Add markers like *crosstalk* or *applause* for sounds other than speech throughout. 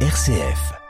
RCF.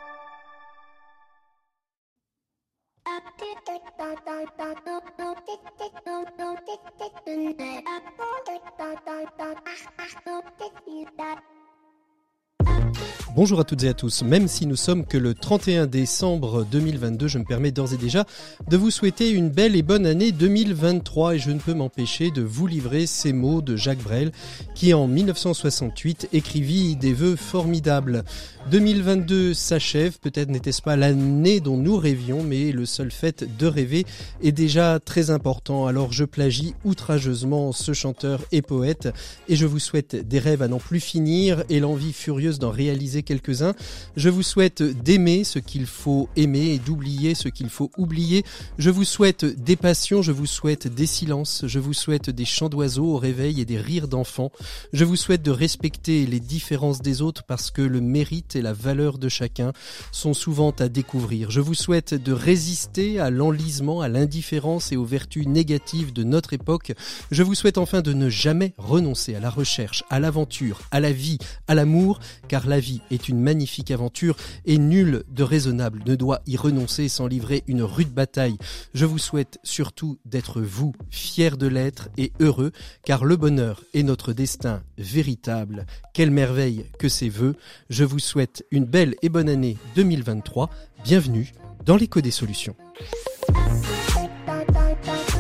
Bonjour à toutes et à tous. Même si nous sommes que le 31 décembre 2022, je me permets d'ores et déjà de vous souhaiter une belle et bonne année 2023 et je ne peux m'empêcher de vous livrer ces mots de Jacques Brel qui en 1968 écrivit des vœux formidables. 2022 s'achève, peut-être n'était-ce pas l'année dont nous rêvions, mais le seul fait de rêver est déjà très important. Alors je plagie outrageusement ce chanteur et poète et je vous souhaite des rêves à n'en plus finir et l'envie furieuse d'en réaliser quelques-uns. Je vous souhaite d'aimer ce qu'il faut aimer et d'oublier ce qu'il faut oublier. Je vous souhaite des passions, je vous souhaite des silences, je vous souhaite des chants d'oiseaux au réveil et des rires d'enfants. Je vous souhaite de respecter les différences des autres parce que le mérite et la valeur de chacun sont souvent à découvrir. Je vous souhaite de résister à l'enlisement, à l'indifférence et aux vertus négatives de notre époque. Je vous souhaite enfin de ne jamais renoncer à la recherche, à l'aventure, à la vie, à l'amour, car la vie est une magnifique aventure et nul de raisonnable ne doit y renoncer sans livrer une rude bataille. Je vous souhaite surtout d'être vous, fiers de l'être et heureux, car le bonheur est notre destin véritable. Quelle merveille que ces voeux. Je vous souhaite une belle et bonne année 2023. Bienvenue dans l'écho des solutions.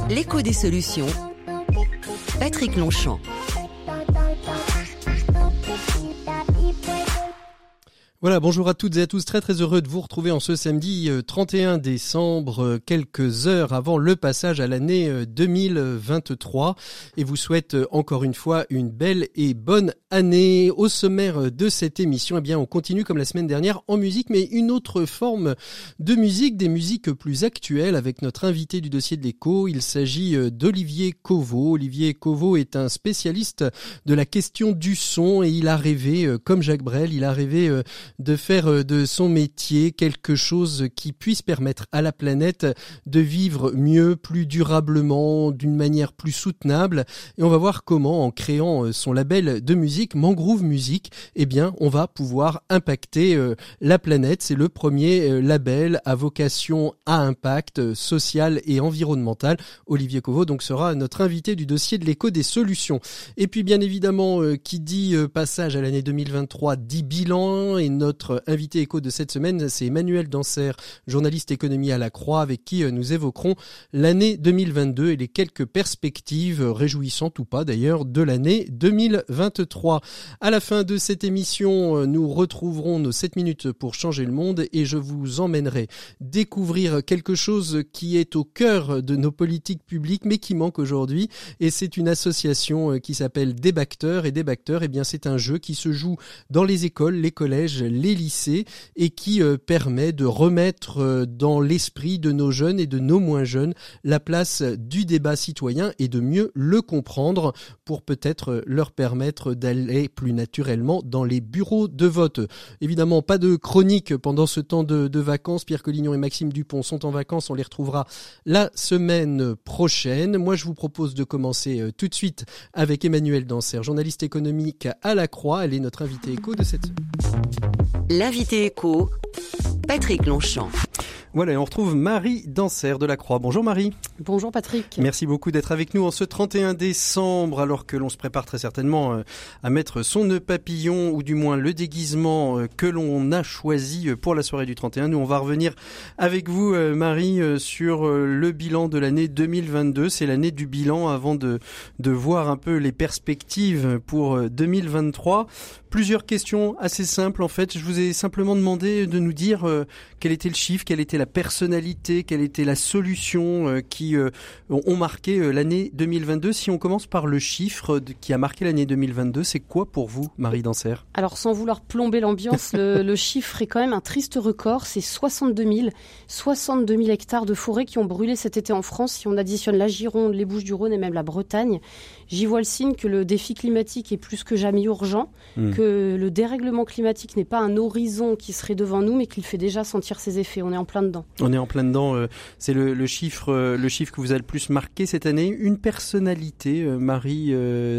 L'écho des solutions. Patrick Longchamp. Voilà, bonjour à toutes et à tous, très très heureux de vous retrouver en ce samedi 31 euh, décembre, euh, quelques heures avant le passage à l'année 2023 euh, et vous souhaite encore une fois une belle et bonne année. Au sommaire de cette émission, eh bien on continue comme la semaine dernière en musique, mais une autre forme de musique, des musiques plus actuelles avec notre invité du dossier de l'écho. Il s'agit d'Olivier Covo. Olivier Covo est un spécialiste de la question du son et il a rêvé, comme Jacques Brel, il a rêvé de faire euh, de son métier quelque chose qui puisse permettre à la planète de vivre mieux, plus durablement, d'une manière plus soutenable. Et on va voir comment, en créant euh, son label de musique, Mangrove Music, eh bien, on va pouvoir impacter euh, la planète. C'est le premier label à vocation à impact social et environnemental. Olivier Covo, donc, sera notre invité du dossier de l'écho des solutions. Et puis, bien évidemment, qui dit passage à l'année 2023 dit bilan et notre invité écho de cette semaine, c'est Emmanuel Danser, journaliste économie à la Croix, avec qui euh, nous évoquerons l'année 2022 et les quelques perspectives réjouissantes ou pas d'ailleurs de l'année 2023. À la fin de cette émission, euh, nous retrouverons nos 7 minutes pour changer le monde et je vous emmènerai découvrir quelque chose qui est au cœur de nos politiques publiques mais qui manque aujourd'hui et c'est une association euh, qui s'appelle Débacteurs et Débacteurs, eh bien c'est un jeu qui se joue dans les écoles, les collèges, les lycées et qui euh, permet de remettre euh, dans l'esprit de nos jeunes et de nos moins jeunes la place du débat citoyen et de mieux le comprendre pour peut-être euh, leur permettre d'aller plus naturellement dans les bureaux de vote. Évidemment, pas de chronique pendant ce temps de, vacances. Pierre Collignon et Maxime Dupont sont en vacances. On les retrouvera la semaine prochaine. Moi, je vous propose de commencer tout de suite avec Emmanuel Danser, journaliste économique à la Croix. Elle est notre invitée écho de cette semaine. L'invité écho, Patrick Longchamp. Voilà, on retrouve Marie Danser de la Croix. Bonjour Marie. Bonjour Patrick. Merci beaucoup d'être avec nous en ce 31 décembre, alors que l'on se prépare très certainement euh, à mettre son nœud papillon, ou du moins le déguisement euh, que l'on a choisi euh, pour la soirée du 31. Nous, on va revenir avec vous, Marie, sur le bilan de l'année 2022. C'est l'année du bilan avant de, de voir un peu les perspectives pour 2023. Plusieurs questions assez simples en fait. Je vous ai simplement demandé de nous dire quel était le chiffre, quelle était la personnalité, quelle était la solution euh, qui euh, ont marqué euh, l'année 2022 Si on commence par le chiffre qui a marqué l'année 2022, c'est quoi pour vous, Marie Danser Alors, sans vouloir plomber l'ambiance, *laughs* le, chiffre est quand même un triste record. C'est 62 000, 62 000 hectares de forêt qui ont brûlé cet été en France. Si on additionne la Gironde, les Bouches-du-Rhône et même la Bretagne, j'y vois le signe que le défi climatique est plus que jamais urgent, que que le dérèglement climatique n'est pas un horizon qui serait devant nous, mais qu'il fait déjà sentir ses effets. On est en plein dedans. On est en plein dedans. Euh, c'est le, chiffre, euh, le chiffre que vous a le plus marqué cette année. Une personnalité, euh, Marie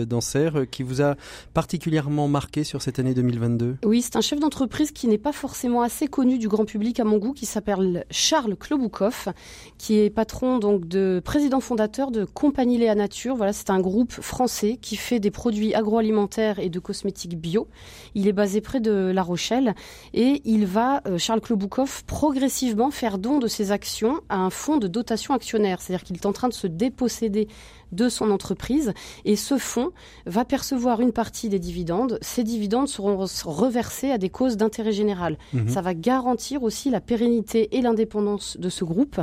Danser, qui vous a particulièrement marqué sur cette année 2022. Oui, c'est un chef d'entreprise qui n'est pas forcément assez connu du grand public à mon goût, qui s'appelle Charles Kloboukov, qui est patron donc de président fondateur de Compagnie Léa Nature. Voilà, c'est un groupe français qui fait des produits agroalimentaires et de cosmétiques bio. Il est basé près de La Rochelle et il va, Charles Kloboukov, progressivement faire don de ses actions à un fonds de dotation actionnaire. C'est-à-dire qu'il est en train de se déposséder de son entreprise et ce fonds va percevoir une partie des dividendes. Ces dividendes seront reversés à des causes d'intérêt général. Mhm. Ça va garantir aussi la pérennité et l'indépendance de ce groupe,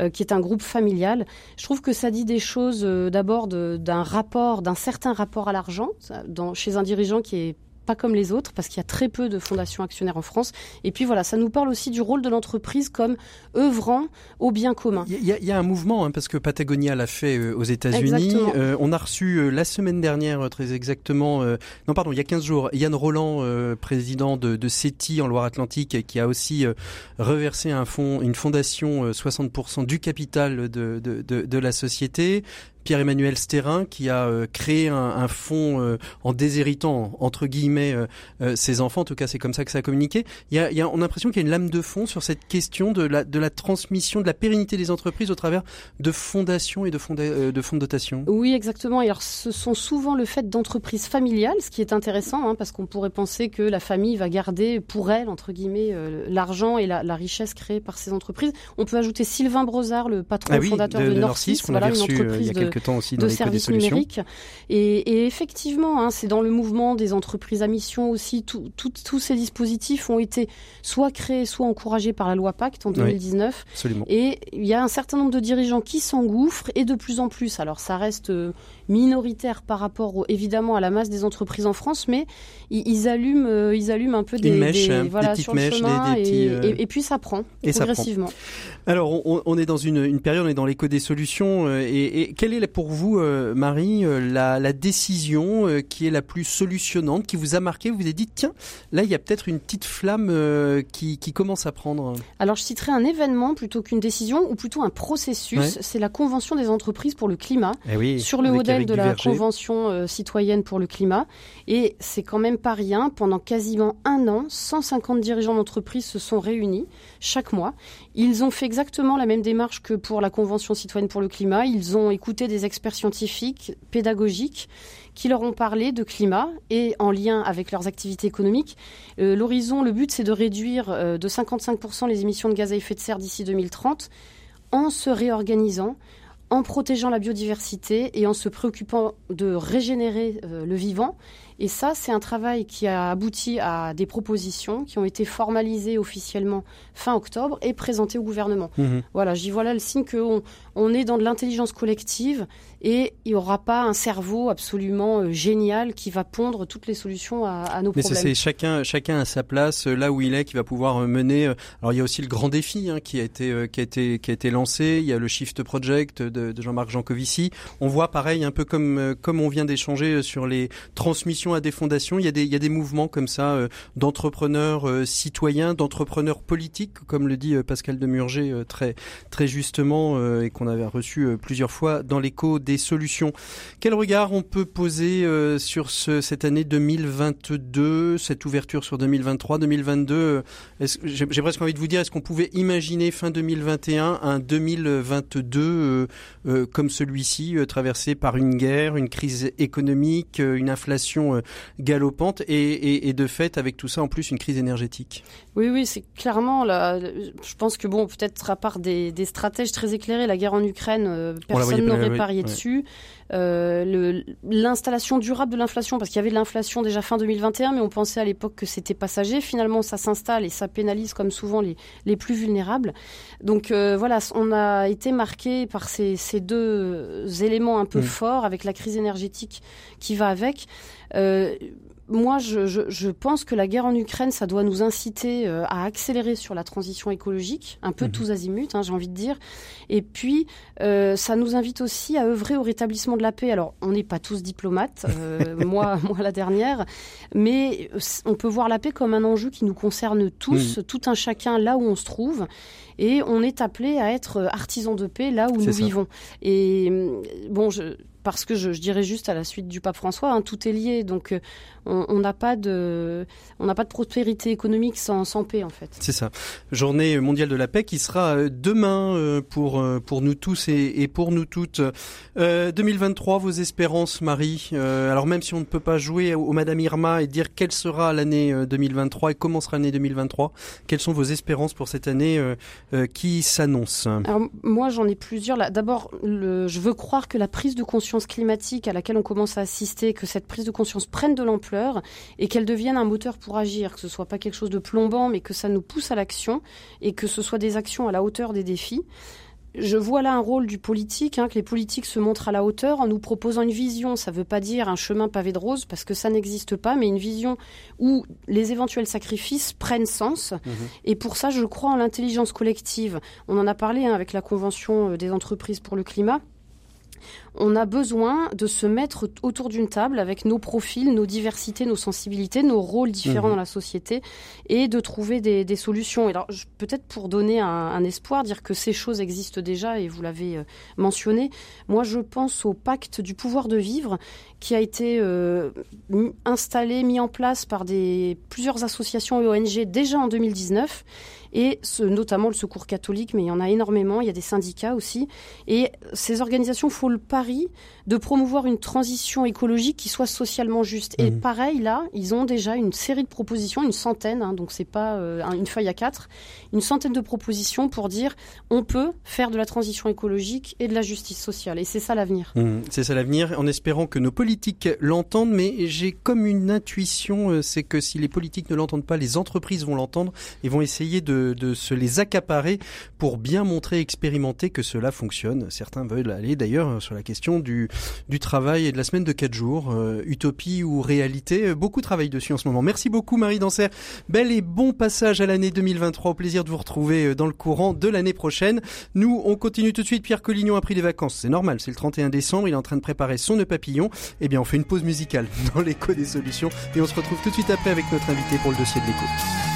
euh, qui est un groupe familial. Je trouve que ça dit des choses euh, d'abord d'un rapport, d'un certain rapport à l'argent chez un dirigeant qui est pas comme les autres, parce qu'il y a très peu de fondations actionnaires en France. Et puis voilà, ça nous parle aussi du rôle de l'entreprise comme œuvrant au bien commun. Il y, a un mouvement, hein, parce que Patagonia l'a fait euh, aux États-Unis. Euh, on a reçu euh, la semaine dernière, très exactement, non pardon, il y a 15 jours, Yann Roland, président de, de CETI en Loire-Atlantique, qui a aussi reversé un fonds, une fondation 60% du capital de, de, de la société. Pierre-Emmanuel Sterrin qui a euh, créé un, fonds euh, en déshéritant entre guillemets euh, ses enfants. En tout cas, c'est comme ça que ça a communiqué. Il y a, il y a on a l'impression qu'il y a une lame de fond sur cette question de la de la transmission, de la pérennité des entreprises au travers de fondations et de fonds de, de fonds de dotation. Oui, exactement. Et alors, ce sont souvent le fait d'entreprises familiales, ce qui est intéressant, hein, parce qu'on pourrait penser que la famille va garder pour elle entre guillemets l'argent et la, la, richesse créée par ces entreprises. On peut ajouter Sylvain Brozard, le patron ah fondateur de, de, Norcis, voilà, une entreprise de temps aussi dans de services numériques. Et, et effectivement, hein, c'est dans le mouvement des entreprises à mission aussi. Tous ces dispositifs ont été soit créés, soit encouragés par la loi Pacte en 2019. absolument. Et il y a un certain nombre de dirigeants qui s'engouffrent et de plus en plus. Alors ça reste euh, minoritaire par rapport évidemment à la masse des entreprises en France, mais ils, allument, euh, ils allument un peu des, mèches, des, voilà, sur le chemin et, euh, et, puis ça prend et progressivement. Alors on, on, est dans une, une, période, on est dans l'éco des solutions et, et, quelle est pour vous, euh, Marie, la, la décision qui est la plus solutionnante, qui vous a marqué, vous vous avez dit tiens, là il y a peut-être une petite flamme qui, qui, commence à prendre. Alors je citerai un événement plutôt qu'une décision ou plutôt un processus. C'est la convention des entreprises pour le climat eh oui, sur le modèle de la Convention euh, citoyenne pour le climat. Et c'est quand même pas rien. Pendant quasiment un an, 150 dirigeants d'entreprise se sont réunis chaque mois. Ils ont fait exactement la même démarche que pour la Convention citoyenne pour le climat. Ils ont écouté des experts scientifiques, pédagogiques, qui leur ont parlé de climat et en lien avec leurs activités économiques. Euh, l'horizon, le but, c'est de réduire euh, de 55% les émissions de gaz à effet de serre d'ici 2030 en se réorganisant, en protégeant la biodiversité et en se préoccupant de régénérer euh, le vivant et ça, c'est un travail qui a abouti à des propositions qui ont été formalisées officiellement fin octobre et présentées au gouvernement. Mhm. Voilà, j'y vois là le signe qu'on on est dans de l'intelligence collective et il n'y aura pas un cerveau absolument euh, génial qui va pondre toutes les solutions à, à nos Mais problèmes. Mais c'est chacun, chacun à sa place, euh, là où il est, qui va pouvoir euh, mener. Alors il y a aussi le grand défi hein, qui a été qui a été qui a été lancé. Il y a le Shift Project de, de Jean-Marc Jancovici. On voit pareil, un peu comme comme on vient d'échanger sur les transmissions à des fondations. Il y a des, il y a des mouvements comme ça d'entrepreneurs citoyens, d'entrepreneurs politiques, comme le dit Pascal Demurger très, très justement et qu'on avait reçu plusieurs fois dans l'écho des solutions. Quel regard on peut poser sur ce, cette année 2022, cette ouverture sur 2023, 2022 J'ai presque envie de vous dire, est-ce qu'on pouvait imaginer fin 2021 un 2022 comme celui-ci, traversé par une guerre, une crise économique, une inflation euh, galopante et, de fait avec tout ça en plus une crise énergétique? Oui, oui, c'est clairement là. Je pense que bon, peut-être à part des, stratèges très éclairés, la guerre Ukraine, euh, personne n'aurait parié dessus. Euh, l'installation durable de l'inflation, parce qu'il y avait de l'inflation déjà fin 2021, mais on pensait à l'époque que c'était passager. Finalement, ça s'installe et ça pénalise comme souvent les, les plus vulnérables. Donc voilà, on a été marqué par ces, ces deux éléments un peu forts avec la crise énergétique qui va avec. Euh, moi, je, je, je, pense que la guerre en Ukraine, ça doit nous inciter euh, à accélérer sur la transition écologique, un peu mhm. tous azimuts, hein, j'ai envie de dire. Et puis, euh, ça nous invite aussi à œuvrer au rétablissement de la paix. Alors, on n'est pas tous diplomates, euh, *laughs* moi, moi la dernière, mais on peut voir la paix comme un enjeu qui nous concerne tous, tout un chacun là où on se trouve et on est appelé à être artisan de paix là où nous vivons. Et bon, je, parce que je, dirais juste à la suite du pape François, hein, tout est lié. Donc euh, on n'a pas de on n'a pas de prospérité économique sans, sans paix en fait. C'est ça. Journée mondiale de la paix qui sera euh, demain euh, pour pour nous tous et, pour nous toutes. 2023, vos espérances, Marie. alors même si on ne peut pas jouer au, Madame Irma et dire quelle sera l'année 2023 et comment sera l'année 2023, quelles sont vos espérances pour cette année qui s'annonce? Alors moi j'en ai plusieurs. D'abord, je veux croire que la prise de conscience climatique à laquelle on commence à assister, que cette prise de conscience prenne de l'ampleur et qu'elle devienne un moteur pour agir, que ce soit pas quelque chose de plombant, mais que ça nous pousse à l'action et que ce soit des actions à la hauteur des défis je vois là un rôle du politique, hein, que les politiques se montrent à la hauteur en nous proposant une vision. Ça ne veut pas dire un chemin pavé de rose parce que ça n'existe pas, mais une vision où les éventuels sacrifices prennent sens. Mhm. Et pour ça, je crois en l'intelligence collective. On en a parlé hein, avec la Convention euh, des entreprises pour le climat on a besoin de se mettre autour d'une table avec nos profils, nos diversités, nos sensibilités, nos rôles différents mhm. dans la société et de trouver des, solutions. alors, peut-être pour donner un, espoir, dire que ces choses existent déjà et vous l'avez euh, mentionné. Moi, je pense au pacte du pouvoir de vivre qui a été euh, installé, mis en place par des, plusieurs associations et ONG déjà en 2019 et notamment le Secours catholique, mais il y en a énormément, il y a des syndicats aussi. Et ces organisations font le pari de promouvoir une transition écologique qui soit socialement juste. Et mmh. pareil, là, ils ont déjà une série de propositions, une centaine, hein, donc c'est pas euh, une feuille à quatre, une centaine de propositions pour dire on peut faire de la transition écologique et de la justice sociale. Et c'est ça l'avenir. Mmh, c'est ça l'avenir, en espérant que nos politiques l'entendent, mais j'ai comme une intuition, euh, c'est que si les politiques ne l'entendent pas, les entreprises vont l'entendre et vont essayer de, de se les accaparer pour bien montrer, expérimenter que cela fonctionne. Certains veulent aller d'ailleurs sur la question du, du travail et de la semaine de 4 jours, euh, utopie ou réalité. Beaucoup travaillent dessus en ce moment. Merci beaucoup Marie Danser. Bel et bon passage à l'année 2023. Au plaisir de vous retrouver euh, dans le courant de l'année prochaine. Nous, on continue tout de suite. Pierre Collignon a pris des vacances. C'est normal, c'est le 31 décembre. Il est en train de préparer son nœud papillon. Eh bien, on fait une pause musicale *laughs* dans l'écho des solutions et on se retrouve tout de suite après avec notre invité pour le dossier de l'écho.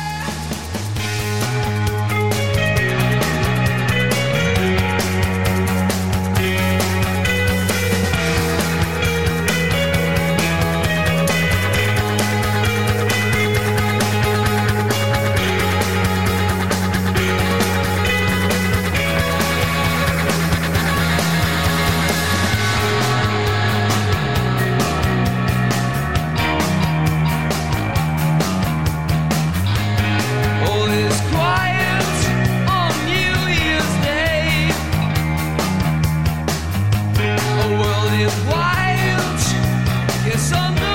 guilt. Yes, I'm.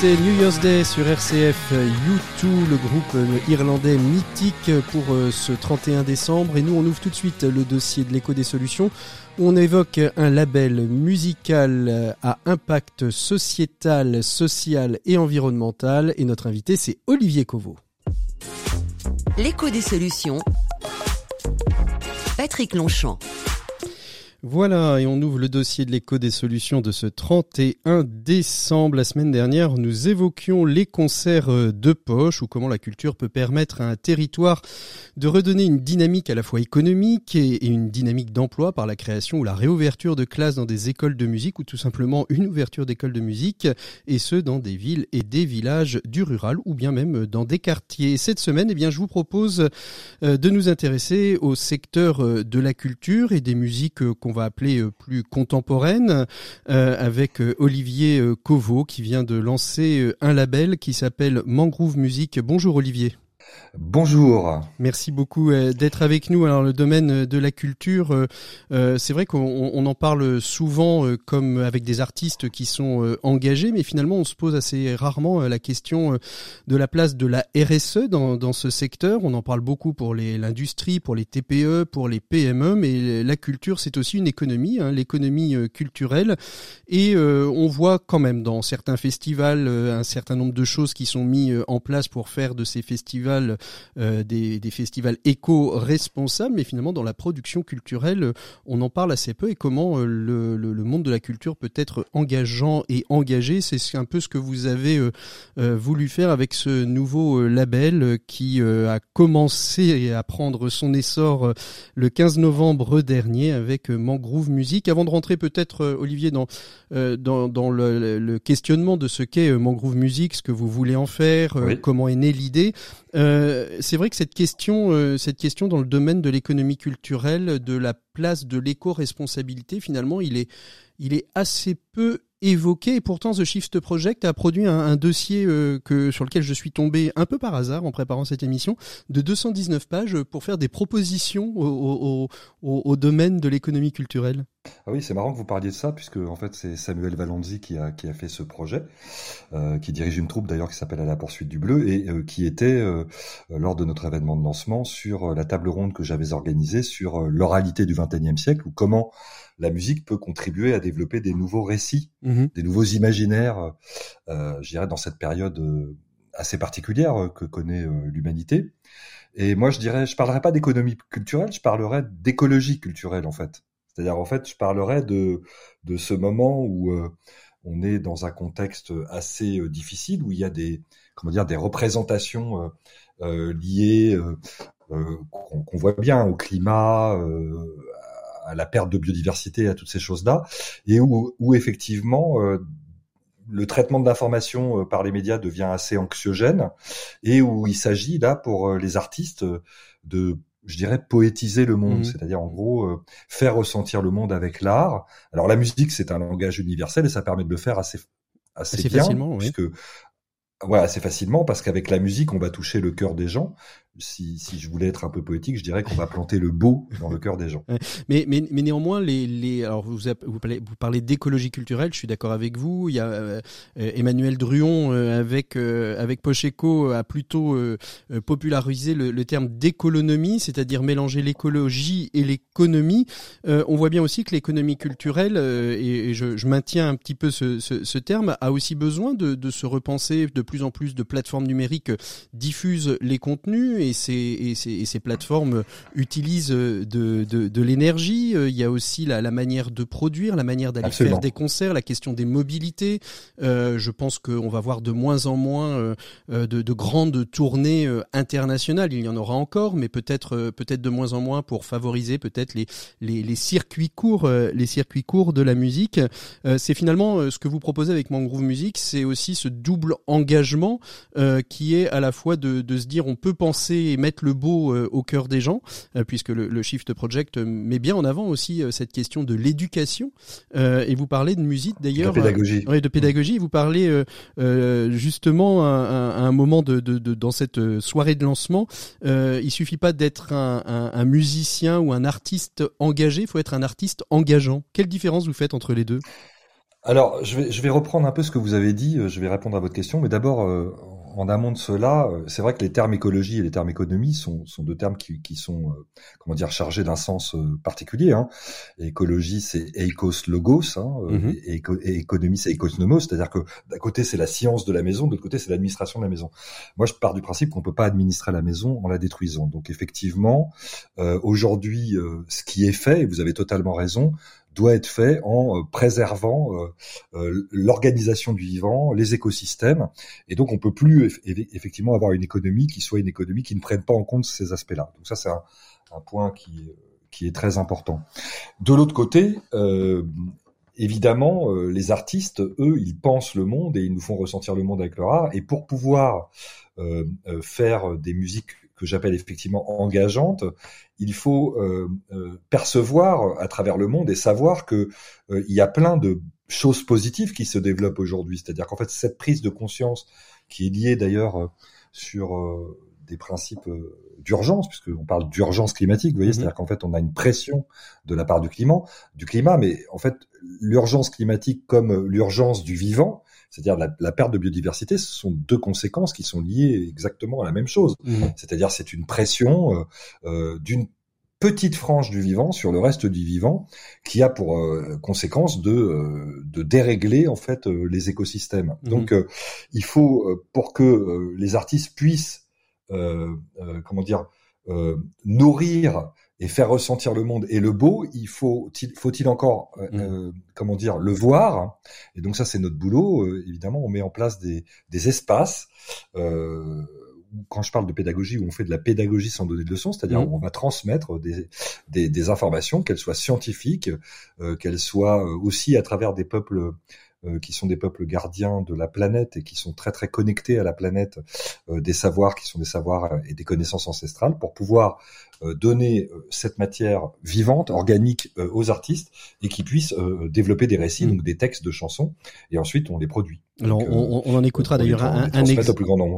C'était New Year's Day sur RCF U2, le groupe irlandais mythique pour euh, ce 31 décembre. Et nous, on ouvre tout de suite le dossier de l'écho des solutions. Où on évoque un label musical à impact sociétal, social et environnemental. Et notre invité, c'est Olivier Coveau. L'écho des solutions. Patrick Longchamp. Voilà, et on ouvre le dossier de l'écho des solutions de ce 31 décembre. La semaine dernière, nous évoquions les concerts euh, de poche ou comment la culture peut permettre à un territoire de redonner une dynamique à la fois économique et une dynamique d'emploi par la création ou la réouverture de classes dans des écoles de musique ou tout simplement une ouverture d'écoles de musique et ce dans des villes et des villages du rural ou bien même dans des quartiers. Cette semaine, eh bien, je vous propose euh, de nous intéresser au secteur euh, de la culture et des musiques on va appeler euh, plus contemporaine, euh, avec euh, Olivier Covo qui vient de lancer un label qui s'appelle Mangrove Music. Bonjour Olivier. Bonjour. Merci beaucoup euh, d'être avec nous. Alors le domaine de la culture, euh, euh, c'est vrai qu'on en parle souvent comme avec des artistes qui sont engagés, mais finalement on se pose assez rarement la question de la place de la RSE dans, ce secteur. On en parle beaucoup pour l'industrie, pour les TPE, pour les PME, mais la culture c'est aussi une économie, hein, l'économie culturelle. Et on voit quand même dans certains festivals un certain nombre de choses qui sont mis en place pour faire de ces festivals euh, des, festivals éco-responsables, mais finalement dans la production culturelle, on en parle assez peu et comment euh, le, monde de la culture peut être engageant et engagé? C'est un peu ce que vous avez euh, voulu faire avec ce nouveau label qui a commencé à prendre son essor le 15 novembre dernier avec Mangrove Music. Avant de rentrer peut-être, Olivier, dans, dans, le, questionnement de ce qu'est Mangrove Music, ce que vous voulez en faire, comment est née l'idée, euh, c'est vrai que cette question, euh, cette question dans le domaine de l'économie culturelle, de la place de l'éco-responsabilité, finalement, il est, il est assez peu évoqué et pourtant The Shift Project a produit un, dossier euh, que sur lequel je suis tombé un peu par hasard en préparant cette émission de 219 pages pour faire des propositions au, domaine de l'économie culturelle. Ah oui, c'est marrant que vous parliez de ça puisque en fait c'est Samuel a qui a fait ce projet, euh, qui dirige une troupe d'ailleurs qui s'appelle À la poursuite du bleu et euh, qui était lors de notre événement de lancement sur la table ronde que j'avais organisée sur l'oralité du XXIe siècle ou comment la musique peut contribuer à développer des nouveaux récits, mhm. des nouveaux imaginaires, euh, je dirais, dans cette période euh, assez particulière euh, que connaît euh, l'humanité. Et moi, je dirais, je parlerai pas d'économie culturelle, je parlerai d'écologie culturelle, en fait. C'est-à-dire, en fait, je parlerai de, de ce moment où on est dans un contexte assez difficile, où il y a des, comment dire, des représentations liées qu'on voit bien au climat, à la perte de biodiversité, à toutes ces choses-là, et où, où effectivement euh, le traitement de l'information euh, par les médias devient assez anxiogène, et où il s'agit là pour euh, les artistes de je dirais poétiser le monde, mmh. c'est-à-dire en gros faire ressentir le monde avec l'art. Alors la musique c'est un langage universel et ça permet de le faire assez assez, bien facilement, puisque ouais, assez facilement parce qu'avec la musique on va toucher le cœur des gens si, je voulais être un peu poétique, je dirais qu'on va planter le beau dans le cœur des gens. Mais, mais, mais néanmoins, les, les, alors vous, vous parlez, vous parlez d'écologie culturelle, je suis d'accord avec vous. Il y a euh, Emmanuel Druon euh, avec, euh, avec Pocheco a plutôt popularisé le, terme d'économie, c'est-à-dire mélanger l'écologie et l'économie. on voit bien aussi que l'économie culturelle, et, je, maintiens un petit peu ce, terme, a aussi besoin de se repenser. De plus en plus de plateformes numériques diffusent les contenus et ces, et ces, et ces plateformes utilisent de, de, de l'énergie. Euh, il y a aussi la, la, manière de produire, la manière d'aller faire des concerts, la question des mobilités. Euh, je pense qu'on va voir de moins en moins euh, euh, de, de, grandes tournées internationales. Il y en aura encore, mais peut-être peut-être de moins en moins pour favoriser peut-être les, les, les, circuits courts, les circuits courts de la musique. c'est finalement ce que vous proposez avec Mangrove Music, c'est aussi ce double engagement qui est à la fois de, de se dire on peut penser et mettre le beau euh, au cœur des gens, euh, puisque le, Shift Project met bien en avant aussi euh, cette question de l'éducation. et vous parlez de musique d'ailleurs. De pédagogie. de pédagogie. Vous parlez justement à, un moment de, dans cette soirée de lancement. il suffit pas d'être un, un musicien ou un artiste engagé, il faut être un artiste engageant. Quelle différence vous faites entre les deux? Alors, je vais, je vais reprendre un peu ce que vous avez dit, je vais répondre à votre question, mais d'abord, en amont de cela, euh, c'est vrai que les termes écologie et les termes économie sont, sont deux termes qui, qui sont, euh, comment dire, chargés d'un sens euh, particulier. Hein. Écologie, c'est eikos logos, hein, mm-hmm. et, économie, c'est eikos nomos, c'est-à-dire que d'un côté c'est la science de la maison, de l'autre côté c'est l'administration de la maison. Moi, je pars du principe qu'on peut pas administrer la maison en la détruisant. Donc effectivement, aujourd'hui, ce qui est fait, et vous avez totalement raison, doit être fait en euh, préservant euh, euh, l'organisation du vivant, les écosystèmes. Et donc, on peut plus effectivement avoir une économie qui soit une économie qui ne prenne pas en compte ces aspects-là. Donc ça, c'est un, point qui, qui est très important. De l'autre côté, euh, évidemment, les artistes, eux, ils pensent le monde et ils nous font ressentir le monde avec leur art. Et pour pouvoir euh, faire des musiques que j'appelle effectivement engageantes, il faut euh, euh, percevoir à travers le monde et savoir que euh, il y a plein de choses positives qui se développent aujourd'hui. C'est-à-dire qu'en fait, cette prise de conscience qui est liée d'ailleurs sur des principes d'urgence, puisqu'on parle d'urgence climatique, vous voyez, mm-hmm. c'est-à-dire qu'en fait, on a une pression de la part du climat, du climat, mais en fait, l'urgence climatique comme l'urgence du vivant, c'est-à-dire la, la, perte de biodiversité, ce sont deux conséquences qui sont liées exactement à la même chose. Mmh. C'est-à-dire c'est une pression euh, euh, d'une petite frange du vivant sur le reste du vivant qui a pour euh, conséquence de, euh, de dérégler en fait les écosystèmes. Mmh. Donc il faut pour que les artistes puissent comment dire nourrir et faire ressentir le monde et le beau, il faut faut-il encore euh, mm. euh, comment dire le voir? Et donc ça c'est notre boulot euh, évidemment on met en place des, des espaces euh, quand je parle de pédagogie où on fait de la pédagogie sans donner de leçons c'est-à-dire mm. on va transmettre des, des, des informations qu'elles soient scientifiques qu'elles soient aussi à travers des peuples qui sont des peuples gardiens de la planète et qui sont très très connectés à la planète, des savoirs qui sont des savoirs et des connaissances ancestrales pour pouvoir euh, donner euh, cette matière vivante, organique euh, aux artistes et qui puissent développer des récits, mm. donc des textes de chansons, et ensuite on les produit. Alors on, on, en écoutera d'ailleurs un, un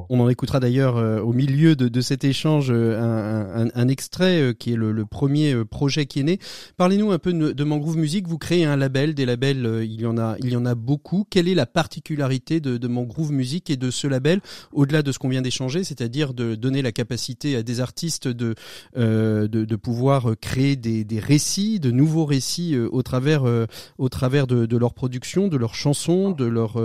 On en écoutera d'ailleurs au milieu de, de, cet échange un, un extrait qui est le, le, premier projet qui est né. Parlez-nous un peu de, de, Mangrove Music. Vous créez un label, des labels, il y en a, il y en a beaucoup. Quelle est la particularité de, de Mangrove Music et de ce label, au-delà de ce qu'on vient d'échanger, c'est-à-dire de donner la capacité à des artistes de euh, de, de, pouvoir créer des, des, récits, de nouveaux récits euh, au travers, euh, au travers de, de, leur production, de leurs chansons, de leur,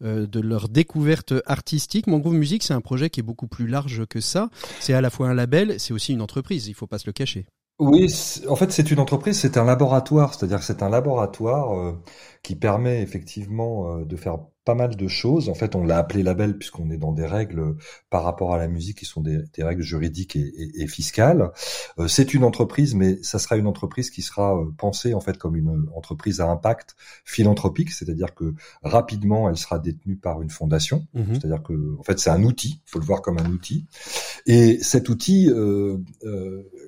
de leur découverte artistique. Mangrove Music, c'est un projet qui est beaucoup plus large que ça. C'est à la fois un label, c'est aussi une entreprise. Il faut pas se le cacher. Oui, en fait, c'est une entreprise, c'est un laboratoire, c'est-à-dire que c'est un laboratoire qui permet effectivement de faire pas mal de choses. En fait, on l'a appelé label puisqu'on est dans des règles par rapport à la musique qui sont des, règles juridiques et, fiscales. Euh, c'est une entreprise, mais ça sera une entreprise qui sera euh, pensée en fait comme une entreprise à impact philanthropique, c'est-à-dire que rapidement elle sera détenue par une fondation. Mhm. C'est-à-dire que en fait c'est un outil, il faut le voir comme un outil. Et cet outil, euh,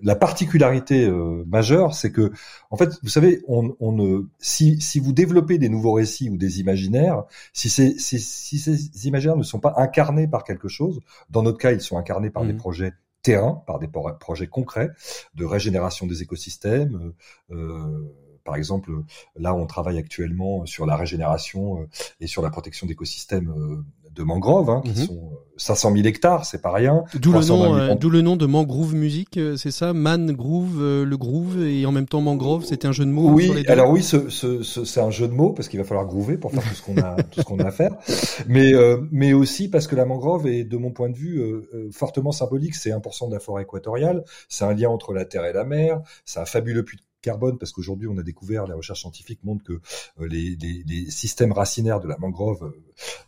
la particularité majeure, c'est que en fait, vous savez, on, on si, si vous développez des nouveaux récits ou des imaginaires, si ces, si, ces imaginaires ne sont pas incarnés par quelque chose, dans notre cas, ils sont incarnés par des mmh. projets terrain, par des projets concrets de régénération des écosystèmes. Euh, euh, par exemple, là, on travaille actuellement sur la régénération euh, et sur la protection d'écosystèmes de mangroves, hein, qui mhm. sont 500 euh, 000 hectares, c'est pas rien. D'où le nom, euh, d'où le nom de mangrove music, euh, c'est ça, man groove, le groove et en même temps mangrove, c'était un jeu de mots. Oui, alors oui, ce, ce, c'est un jeu de mots parce qu'il va falloir groover pour faire tout ce qu'on a, tout ce qu'on a à faire, mais mais aussi parce que la mangrove est, de mon point de vue, fortement symbolique. C'est 1% de la forêt équatoriale, c'est un lien entre la terre et la mer, c'est un fabuleux puits carbone, parce qu'aujourd'hui on a découvert, les recherches scientifiques montrent que euh, les, les, les, systèmes racinaires de la mangrove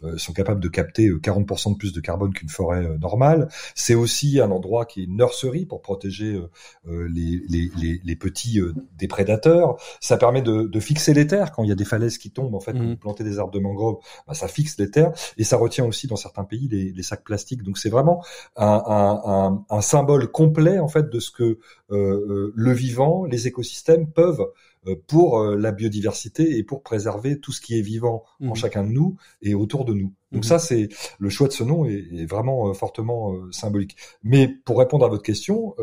euh, euh, sont capables de capter 40% de plus de carbone qu'une forêt normale. C'est aussi un endroit qui est une nurserie pour protéger les, les, les, petits des prédateurs. Ça permet de, de, fixer les terres quand il y a des falaises qui tombent. En fait, mmh. planter des arbres de mangrove, bah, ça fixe les terres et ça retient aussi dans certains pays les, les sacs plastiques. Donc c'est vraiment un, un, un, un, symbole complet en fait de ce que le vivant, les écosystèmes peuvent euh, pour euh, la biodiversité et pour préserver tout ce qui est vivant en mmh. chacun de nous et autour de nous. Donc mmh. ça, c'est le choix de ce nom est, vraiment euh, fortement symbolique. Mais pour répondre à votre question,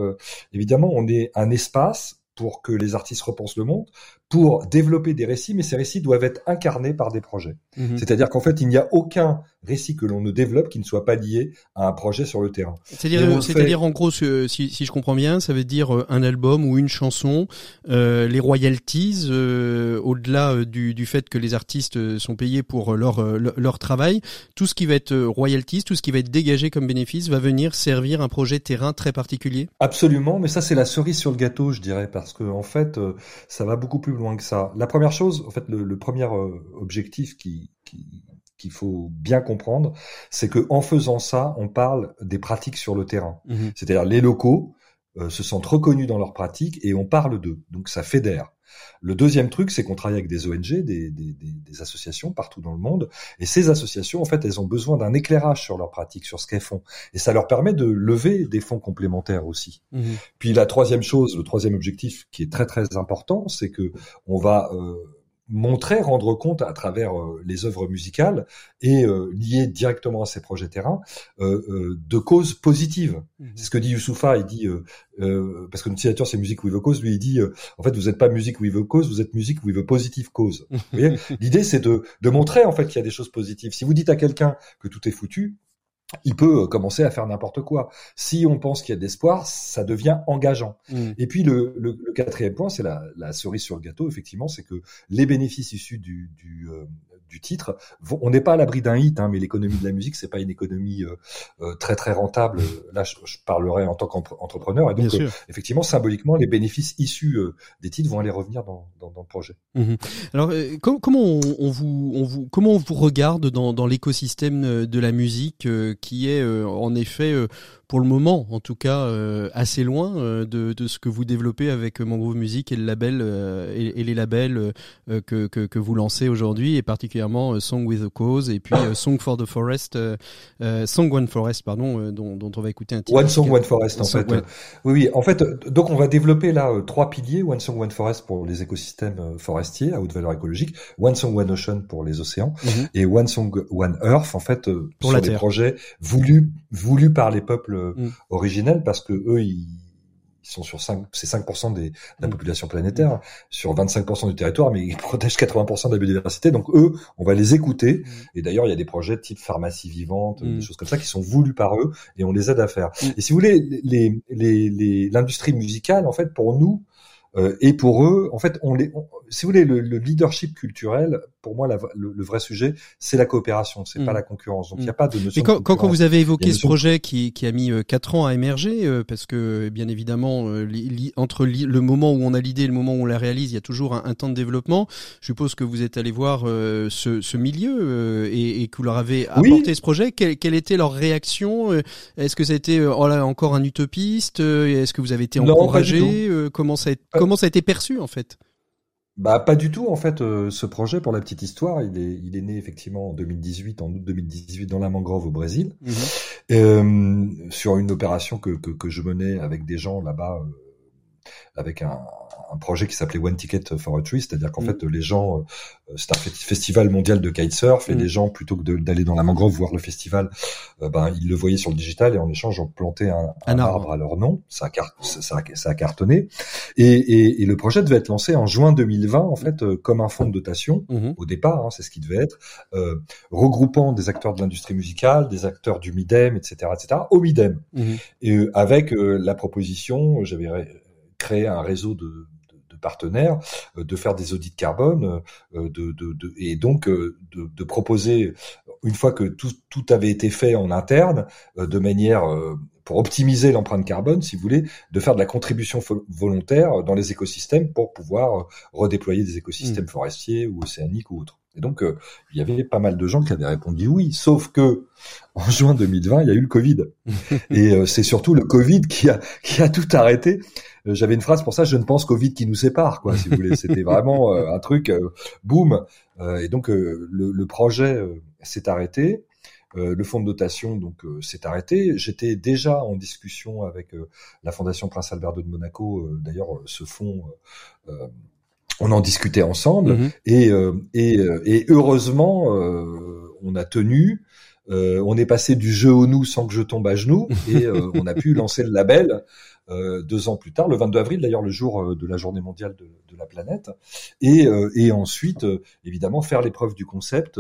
évidemment, on est un espace pour que les artistes repensent le monde, pour développer des récits, mais ces récits doivent être incarnés par des projets. Mhm. C'est-à-dire qu'en fait, il n'y a aucun récit que l'on ne développe qui ne soit pas lié à un projet sur le terrain. C'est-à-dire, c'est-à-dire en gros, si, si, je comprends bien, ça veut dire euh, un album ou une chanson, euh, les royalties, euh, au-delà euh, du, du, fait que les artistes sont payés pour leur, leur travail, tout ce qui va être royalties, tout ce qui va être dégagé comme bénéfice va venir servir un projet terrain très particulier. Absolument, mais ça c'est la cerise sur le gâteau, je dirais, parce que en fait, ça va beaucoup plus loin que ça. La première chose, en fait, le, le premier objectif qui, qui qu'il faut bien comprendre, c'est que en faisant ça, on parle des pratiques sur le terrain. Mhm. C'est-à-dire les locaux euh, se sentent reconnus dans leurs pratiques et on parle d'eux. Donc ça fédère. Le deuxième truc, c'est qu'on travaille avec des ONG, des, des, des, associations partout dans le monde, et ces associations, en fait, elles ont besoin d'un éclairage sur leurs pratiques, sur ce qu'elles font, et ça leur permet de lever des fonds complémentaires aussi. Mhm. Puis la troisième chose, le troisième objectif qui est très très important, c'est que on va euh, montrer, rendre compte à travers euh, les œuvres musicales et euh, liées directement à ces projets terrain euh, euh de causes positives. Mhm. C'est ce que dit Youssoufa, il dit parce que notre signature c'est musique with a cause, lui il dit en fait vous n'êtes pas musique with a cause, vous êtes musique with a positive cause. *laughs* L'idée c'est de, de montrer en fait qu'il y a des choses positives. Si vous dites à quelqu'un que tout est foutu, il peut euh, commencer à faire n'importe quoi. Si on pense qu'il y a de l'espoir, ça devient engageant. Mm. Et puis le, le, le quatrième point, c'est la, la, cerise sur le gâteau, effectivement, c'est que les bénéfices issus du, du, euh, du titre. On n'est pas à l'abri d'un hit, hein, mais l'économie de la musique, c'est pas une économie euh, euh, très très rentable. Là, je, parlerai en tant qu'entrepreneur. Et donc, euh, effectivement, symboliquement, les bénéfices issus des titres vont aller revenir dans, dans, dans le projet. Mhm. Alors, comment on, on, vous, on vous, comment on vous regarde dans, dans l'écosystème de la musique qui est en effet pour le moment, en tout cas, euh, assez loin euh, de, de, ce que vous développez avec Mangrove Music et le label euh, et, et, les labels que, que, que, vous lancez aujourd'hui, et particulièrement Song with a Cause et puis Song for the Forest, Song One Forest, pardon, dont, dont, on va écouter un titre. One Song One Forest, en fait. Oui, oui. En fait, donc on va développer là trois piliers One Song One Forest pour les écosystèmes forestiers à haute valeur écologique, One Song One Ocean pour les océans, mhm. et One Song One Earth en fait pour sur des projets voulus voulus par les peuples euh, mm. parce que eux ils, sont sur 5 c'est 5% des, de la mm. population planétaire sur 25% du territoire mais ils *laughs* protègent 80% de la biodiversité donc eux on va les écouter mm. et d'ailleurs il y a des projets de type pharmacie vivante des choses comme ça qui sont voulus par eux et on les aide à faire et si vous voulez les l'industrie les, musicale en fait pour nous euh, et pour eux, en fait, on les, si vous voulez, le, le, leadership culturel, pour moi, la, le, vrai sujet, c'est la coopération, c'est pas mm. la concurrence. Donc, il n'y a mm. pas de notion. Mais quand, quand, vous avez évoqué ce projet qui, qui a mis euh, quatre ans à émerger, euh, parce que bien évidemment, entre le moment où on a l'idée et le moment où on la réalise, il y a toujours un, temps de développement. Je suppose que vous êtes allé voir ce, ce, milieu et, et, que vous leur avez apporté ce projet. Quelle, quelle, était leur réaction Est-ce que ça a été oh là, encore un utopiste? Est-ce que vous avez été encouragé? Comment ça a été Comment ça a été perçu en fait? Bah pas du tout en fait euh, ce projet pour la petite histoire il est il est né effectivement en 2018 en août 2018 dans la mangrove au Brésil mhm. euh, sur une opération que, que, que je menais avec des gens là-bas euh, avec un, un projet qui s'appelait One Ticket for a Tree, c'est-à-dire qu'en mm. fait les gens, euh, c'est un festival mondial de kitesurf et mm. les gens plutôt que d'aller dans la mangrove voir le festival, euh, ben ils le voyaient sur le digital et en échange ont planté un, un, arbre. à leur nom, ça a, ça, ça a cartonné et, et, et, le projet devait être lancé en juin 2020 en fait euh, comme un fonds de dotation mm-hmm. au départ, hein, c'est ce qui devait être regroupant des acteurs de l'industrie musicale, des acteurs du Midem, etc., etc. au Midem mm-hmm. et avec la proposition, j'avais créé un réseau de, partenaires, euh, de faire des audits carbone, euh, de, de, de et donc euh, de, de, proposer une fois que tout, tout avait été fait en interne, de manière pour optimiser l'empreinte carbone, si vous voulez, de faire de la contribution volontaire dans les écosystèmes pour pouvoir redéployer des écosystèmes mmh. forestiers ou océaniques ou autres. Et donc, il y avait pas mal de gens qui avaient répondu oui, sauf que en *laughs* juin 2020, il y a eu le Covid. *laughs* Et c'est surtout le Covid qui a, qui a tout arrêté. Euh, j'avais une phrase pour ça, je ne pense qu'au vide qui nous sépare, quoi, si vous voulez. C'était vraiment euh, un truc, euh, boum. et donc le, le, projet s'est arrêté. le fonds de dotation donc s'est arrêté. J'étais déjà en discussion avec la Fondation Prince Albert II de Monaco. D'ailleurs, ce fonds, on en discutait ensemble. Mm-hmm. Et, et, et, heureusement, on a tenu on est passé du jeu au nous sans que je tombe à genoux et *laughs* on a pu lancer le label deux ans plus tard, le 22 avril d'ailleurs, le jour de la journée mondiale de, de la planète, et, et ensuite évidemment faire l'épreuve du concept.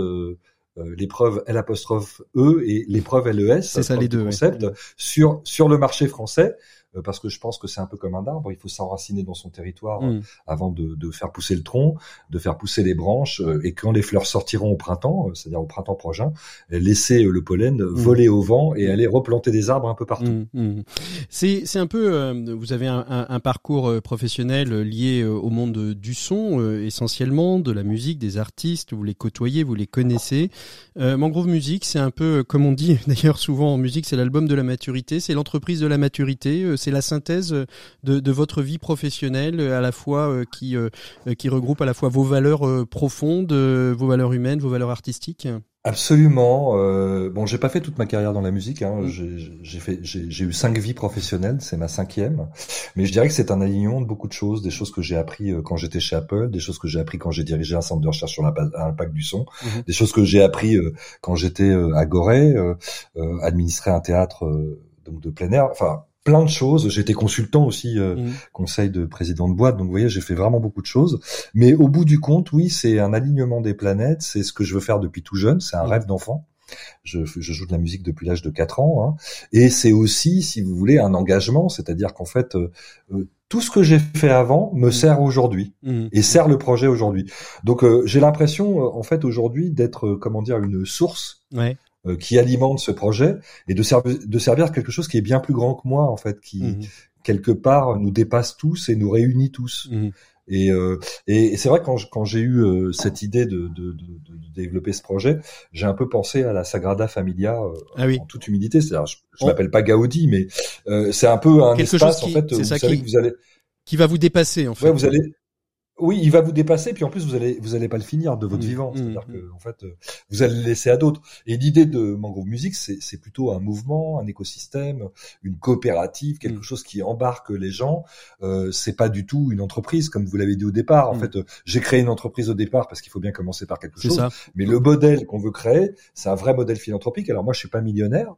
l'épreuve L apostrophe E et l'épreuve LES, c'est ça les deux concept sur sur le marché français euh, parce que je pense que c'est un peu comme un arbre, il faut s'enraciner dans son territoire mm. avant de, de, faire pousser le tronc, de faire pousser les branches, euh, et quand les fleurs sortiront au printemps, euh, c'est-à-dire au printemps prochain, laisser le pollen mm. voler au vent et aller replanter des arbres un peu partout. Mm, c'est c'est un peu, vous avez un, un, parcours professionnel lié au monde du son essentiellement, de la musique, des artistes, vous les côtoyez, vous les connaissez. Euh, Mangrove Music, c'est un peu comme on dit *laughs* d'ailleurs souvent en musique, c'est l'album de la maturité, c'est l'entreprise de la maturité c'est la synthèse de, votre vie professionnelle, à la fois euh, qui, euh, qui regroupe à la fois vos valeurs euh, profondes, vos valeurs humaines, vos valeurs artistiques Absolument. Euh, bon, j'ai pas fait toute ma carrière dans la musique. Hein. J'ai fait, j'ai eu cinq vies professionnelles, c'est ma cinquième. Mais je dirais que c'est un alignement de beaucoup de choses, des choses que j'ai appris quand j'étais chez Apple, des choses que j'ai appris quand j'ai dirigé un centre de recherche sur l'impact du son, mhm. des choses que j'ai appris quand j'étais à Gorée, administrer un théâtre donc de plein air. Enfin, plein de choses. J'étais consultant aussi, euh, mmh. conseil de président de boîte. Donc vous voyez, j'ai fait vraiment beaucoup de choses. Mais au bout du compte, oui, c'est un alignement des planètes. C'est ce que je veux faire depuis tout jeune. C'est un mmh. rêve d'enfant. Je, je, joue de la musique depuis l'âge de 4 ans. Hein. Et c'est aussi, si vous voulez, un engagement. C'est-à-dire qu'en fait, euh, euh, tout ce que j'ai fait avant me mmh. sert aujourd'hui et sert le projet aujourd'hui. Donc j'ai l'impression, en fait, aujourd'hui, d'être, comment dire, une source. Ouais. Euh, qui alimente ce projet et de, servir de servir quelque chose qui est bien plus grand que moi en fait, qui mmh. quelque part nous dépasse tous et nous réunit tous. Mmh. Et, euh, et, c'est vrai quand, quand j'ai eu euh, cette idée de, de, de, de, développer ce projet, j'ai un peu pensé à la Sagrada Familia euh, ah oui. en toute humilité. C'est-à-dire, je, je m'appelle pas Gaudi, mais c'est un peu un Quelque espace chose qui, en fait. Vous ça savez qui, que vous allez qui va vous dépasser en fait. Ouais, vous allez oui, il va vous dépasser, puis en plus vous allez vous allez pas le finir de votre mmh, vivant, mmh, c'est-à-dire mmh. que en fait euh, vous allez le laisser à d'autres. Et l'idée de Mangrove Music, c'est plutôt un mouvement, un écosystème, une coopérative, quelque chose qui embarque les gens. Euh, c'est pas du tout une entreprise comme vous l'avez dit au départ. En fait, euh, j'ai créé une entreprise au départ parce qu'il faut bien commencer par quelque chose. Ça. Mais le modèle qu'on veut créer, c'est un vrai modèle philanthropique. Alors moi, je suis pas millionnaire,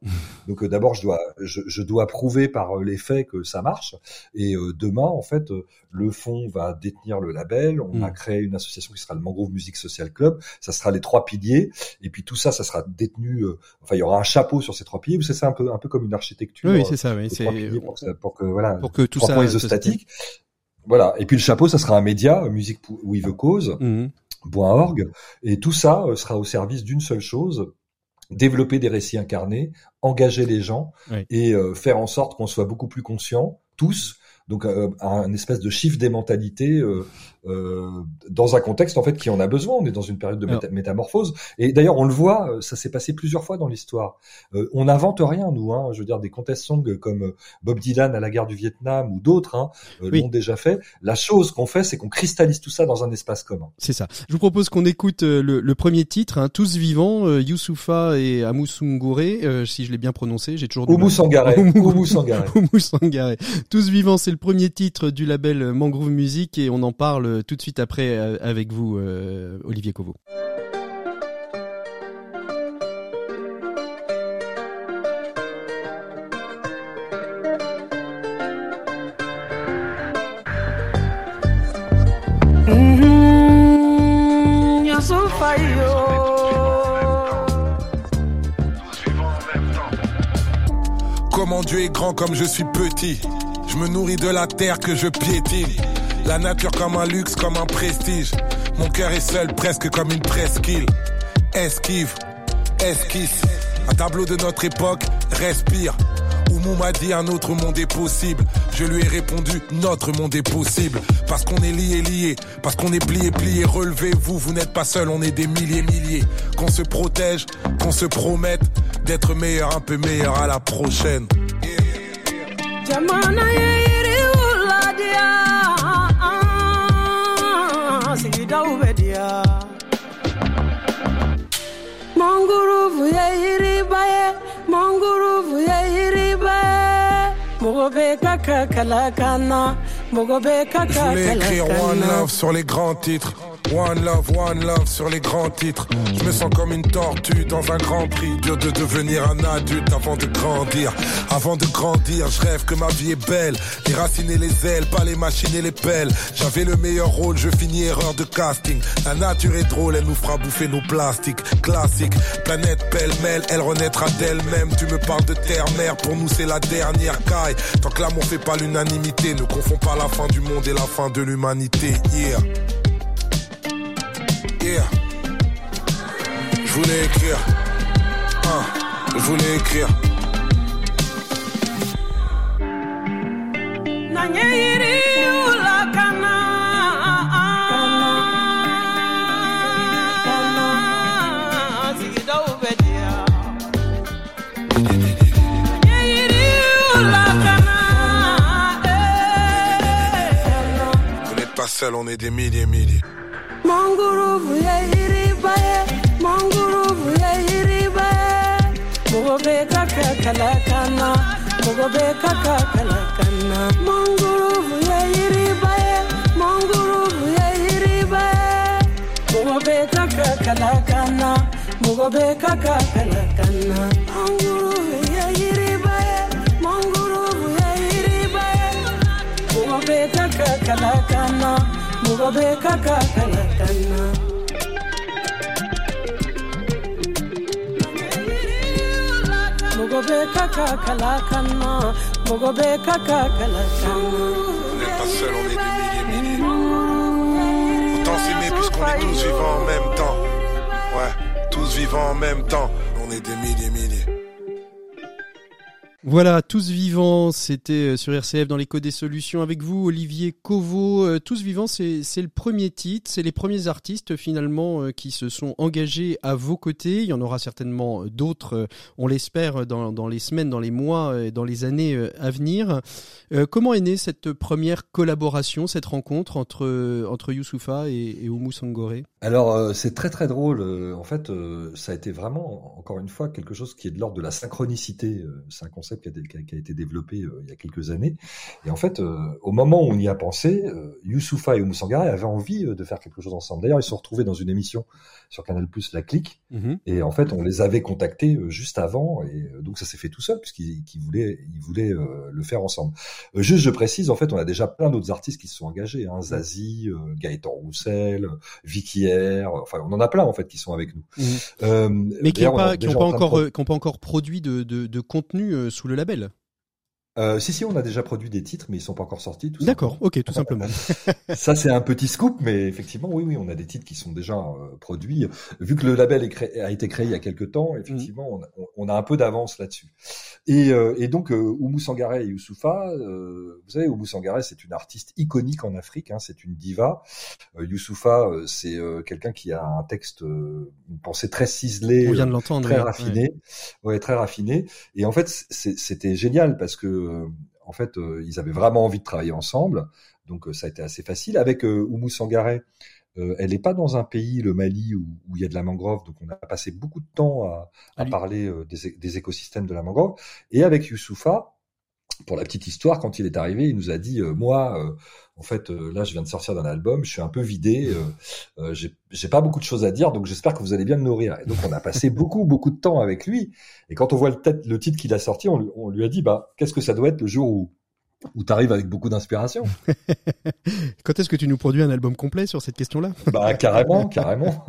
donc euh, d'abord je dois je, je, dois prouver par les faits que ça marche. Et demain, en fait, le fonds va détenir le label on a mm. créé une association qui sera le Mangrove Music Social Club. Ça sera les trois piliers. Et puis tout ça, ça sera détenu. Euh, enfin, il y aura un chapeau sur ces trois piliers. C'est ça un peu, un peu comme une architecture. Oui, c'est ça. Oui, c'est pour, que, voilà, pour que tout ça points isostatiques. Voilà. Et puis le chapeau, ça sera un média, musique with a cause. Mm. .org et tout ça euh, sera au service d'une seule chose développer des récits incarnés, engager les gens et euh, faire en sorte qu'on soit beaucoup plus conscients tous donc euh, un espèce de chiffre des mentalités euh, euh, dans un contexte en fait qui en a besoin. On est dans une période de métamorphose. Et d'ailleurs, on le voit, euh, ça s'est passé plusieurs fois dans l'histoire. Euh, on n'invente rien, nous. Hein, je veux dire, des contest songs comme Bob Dylan à la guerre du Vietnam ou d'autres hein, l'ont déjà fait. La chose qu'on fait, c'est qu'on cristallise tout ça dans un espace commun. C'est ça. Je vous propose qu'on écoute le, le, premier titre, hein, Tous vivants, Youssoufa et Amousungure, si je l'ai bien prononcé. J'ai toujours. Oumou Sangare. *laughs* Oumou Sangare. Tous vivants, c'est le premier titre du label Mangrove Music et on en parle tout de suite après euh, avec vous, euh, Olivier Covo. Comment Dieu est grand comme je suis petit. Je me nourris de la terre que je piétine. La nature comme un luxe, comme un prestige. Mon cœur est seul, presque comme une presqu'île. Esquive, esquisse. Un tableau de notre époque, respire. Oumou m'a dit un autre monde est possible. Je lui ai répondu notre monde est possible. Parce qu'on est lié, lié. Parce qu'on est plié, plié. Relevez-vous, vous, n'êtes pas seul, on est des milliers, milliers. Qu'on se protège, qu'on se promette d'être meilleur, un peu meilleur à la prochaine. Manguruvu yeiribaye manguruvu yeiribaye mogo bɛ ka ka kala kana mogo bɛ ka ka kala kana. écrire one love sur les grands titres One love, one love sur les grands titres. Je me sens comme une tortue dans un grand prix. Dur de devenir un adulte avant de grandir. Avant de grandir, je rêve que ma vie est belle. Les racines et les ailes, pas les machines et les pelles. J'avais le meilleur rôle, je finis erreur de casting. La nature est drôle, elle nous fera bouffer nos plastiques. Classique, planète pêle-mêle, elle renaîtra d'elle-même. Tu me parles de terre-mère, pour nous c'est la dernière caille. Tant que l'amour fait pas l'unanimité, ne confond pas la fin du monde et la fin de l'humanité. Yeah. Yeah. Je voulais écrire. Ah, je voulais écrire. On est des milliers milliers. Manguruvu ya iribaye, manguruvu ya iribaye. Mugobe kaka kalakana, mugobe kaka kalakana. Manguruvu ya iribaye, manguruvu ya iribaye. Mugobe kaka kalakana, mugobe kaka kalakana. Manguruvu ya iribaye, manguruvu ya iribaye. Mugobe kaka kalakana, mugobe kaka kalakana. Vous n'êtes pas seul, on est des milliers milliers. Autant s'aimer puisqu'on est tous vivants en même temps. Ouais, tous vivants en même temps. On est des milliers milliers. Voilà, tous vivants, c'était euh, sur RCF dans l'écho des solutions avec vous, Olivier Covo. Euh, Tous vivants, c'est le premier titre, c'est les premiers artistes finalement euh, qui se sont engagés à vos côtés. Il y en aura certainement d'autres, on l'espère, dans, dans les semaines, dans les mois, dans les années à venir. Comment est née cette première collaboration, cette rencontre entre, entre Youssoufa et, et Oumou Sangoré? Alors euh, c'est très très drôle. Euh, En fait, euh, ça a été vraiment, encore une fois, quelque chose qui est de l'ordre de la synchronicité. Euh, C'est un concept qui a, qui a- été développé il y a quelques années. Et en fait, au moment où on y a pensé, Youssoufa et Oumou Sangaré avaient envie de faire quelque chose ensemble. D'ailleurs, ils se sont retrouvés dans une émission sur Canal+, La Clique. Et en fait, on les avait contactés euh, juste avant, et euh, donc ça s'est fait tout seul puisqu'ils qu'ils voulaient, ils voulaient euh, le faire ensemble. Juste, je précise, en fait, on a déjà plein d'autres artistes qui se sont engagés, hein, Zazie, Gaëtan Roussel, Vicky R, enfin, on en a plein en fait qui sont avec nous. Mhm. Euh, Mais qui n'ont pas, de encore, pas encore produit de, de, de contenu sous le label. Euh, si si, on a déjà produit des titres, mais ils sont pas encore sortis. tout D'accord, ok, tout simplement. Ça, c'est un petit scoop, mais effectivement, oui, oui, on a des titres qui sont déjà euh, produits. Vu que le label est créé- a été créé il y a quelques temps, effectivement, on, a, on a un peu d'avance là-dessus. Et, euh, et donc, euh, Oumou Sangaré et Youssoufa, euh, vous savez, Oumou Sangaré, c'est une artiste iconique en Afrique, hein, c'est une diva. Youssoufa, c'est quelqu'un qui a un texte, une pensée très ciselée, On vient de très ouais. raffiné, ouais, très raffiné. Et en fait, c'était génial parce que, euh, en fait, euh, ils avaient vraiment envie de travailler ensemble. Donc, euh, ça a été assez facile. Avec euh, Oumou Sangaré, elle n'est pas dans un pays, le Mali, où, où il y a de la mangrove. Donc, on a passé beaucoup de temps à, à Ah, parler des, des écosystèmes de la mangrove. Et avec Youssoufa, pour la petite histoire, quand il est arrivé, il nous a dit, euh, moi, euh, en fait, euh, là, je viens de sortir d'un album, je suis un peu vidé, euh, j'ai j'ai pas beaucoup de choses à dire, donc j'espère que vous allez bien me nourrir. Et donc, on a passé *laughs* beaucoup, beaucoup de temps avec lui. Et quand on voit le, titre qu'il a sorti, on, lui- on lui a dit, bah, qu'est-ce que ça doit être le jour où, où tu arrives avec beaucoup d'inspiration *laughs* Quand est-ce que tu nous produis un album complet sur cette question-là? Bah, carrément, carrément.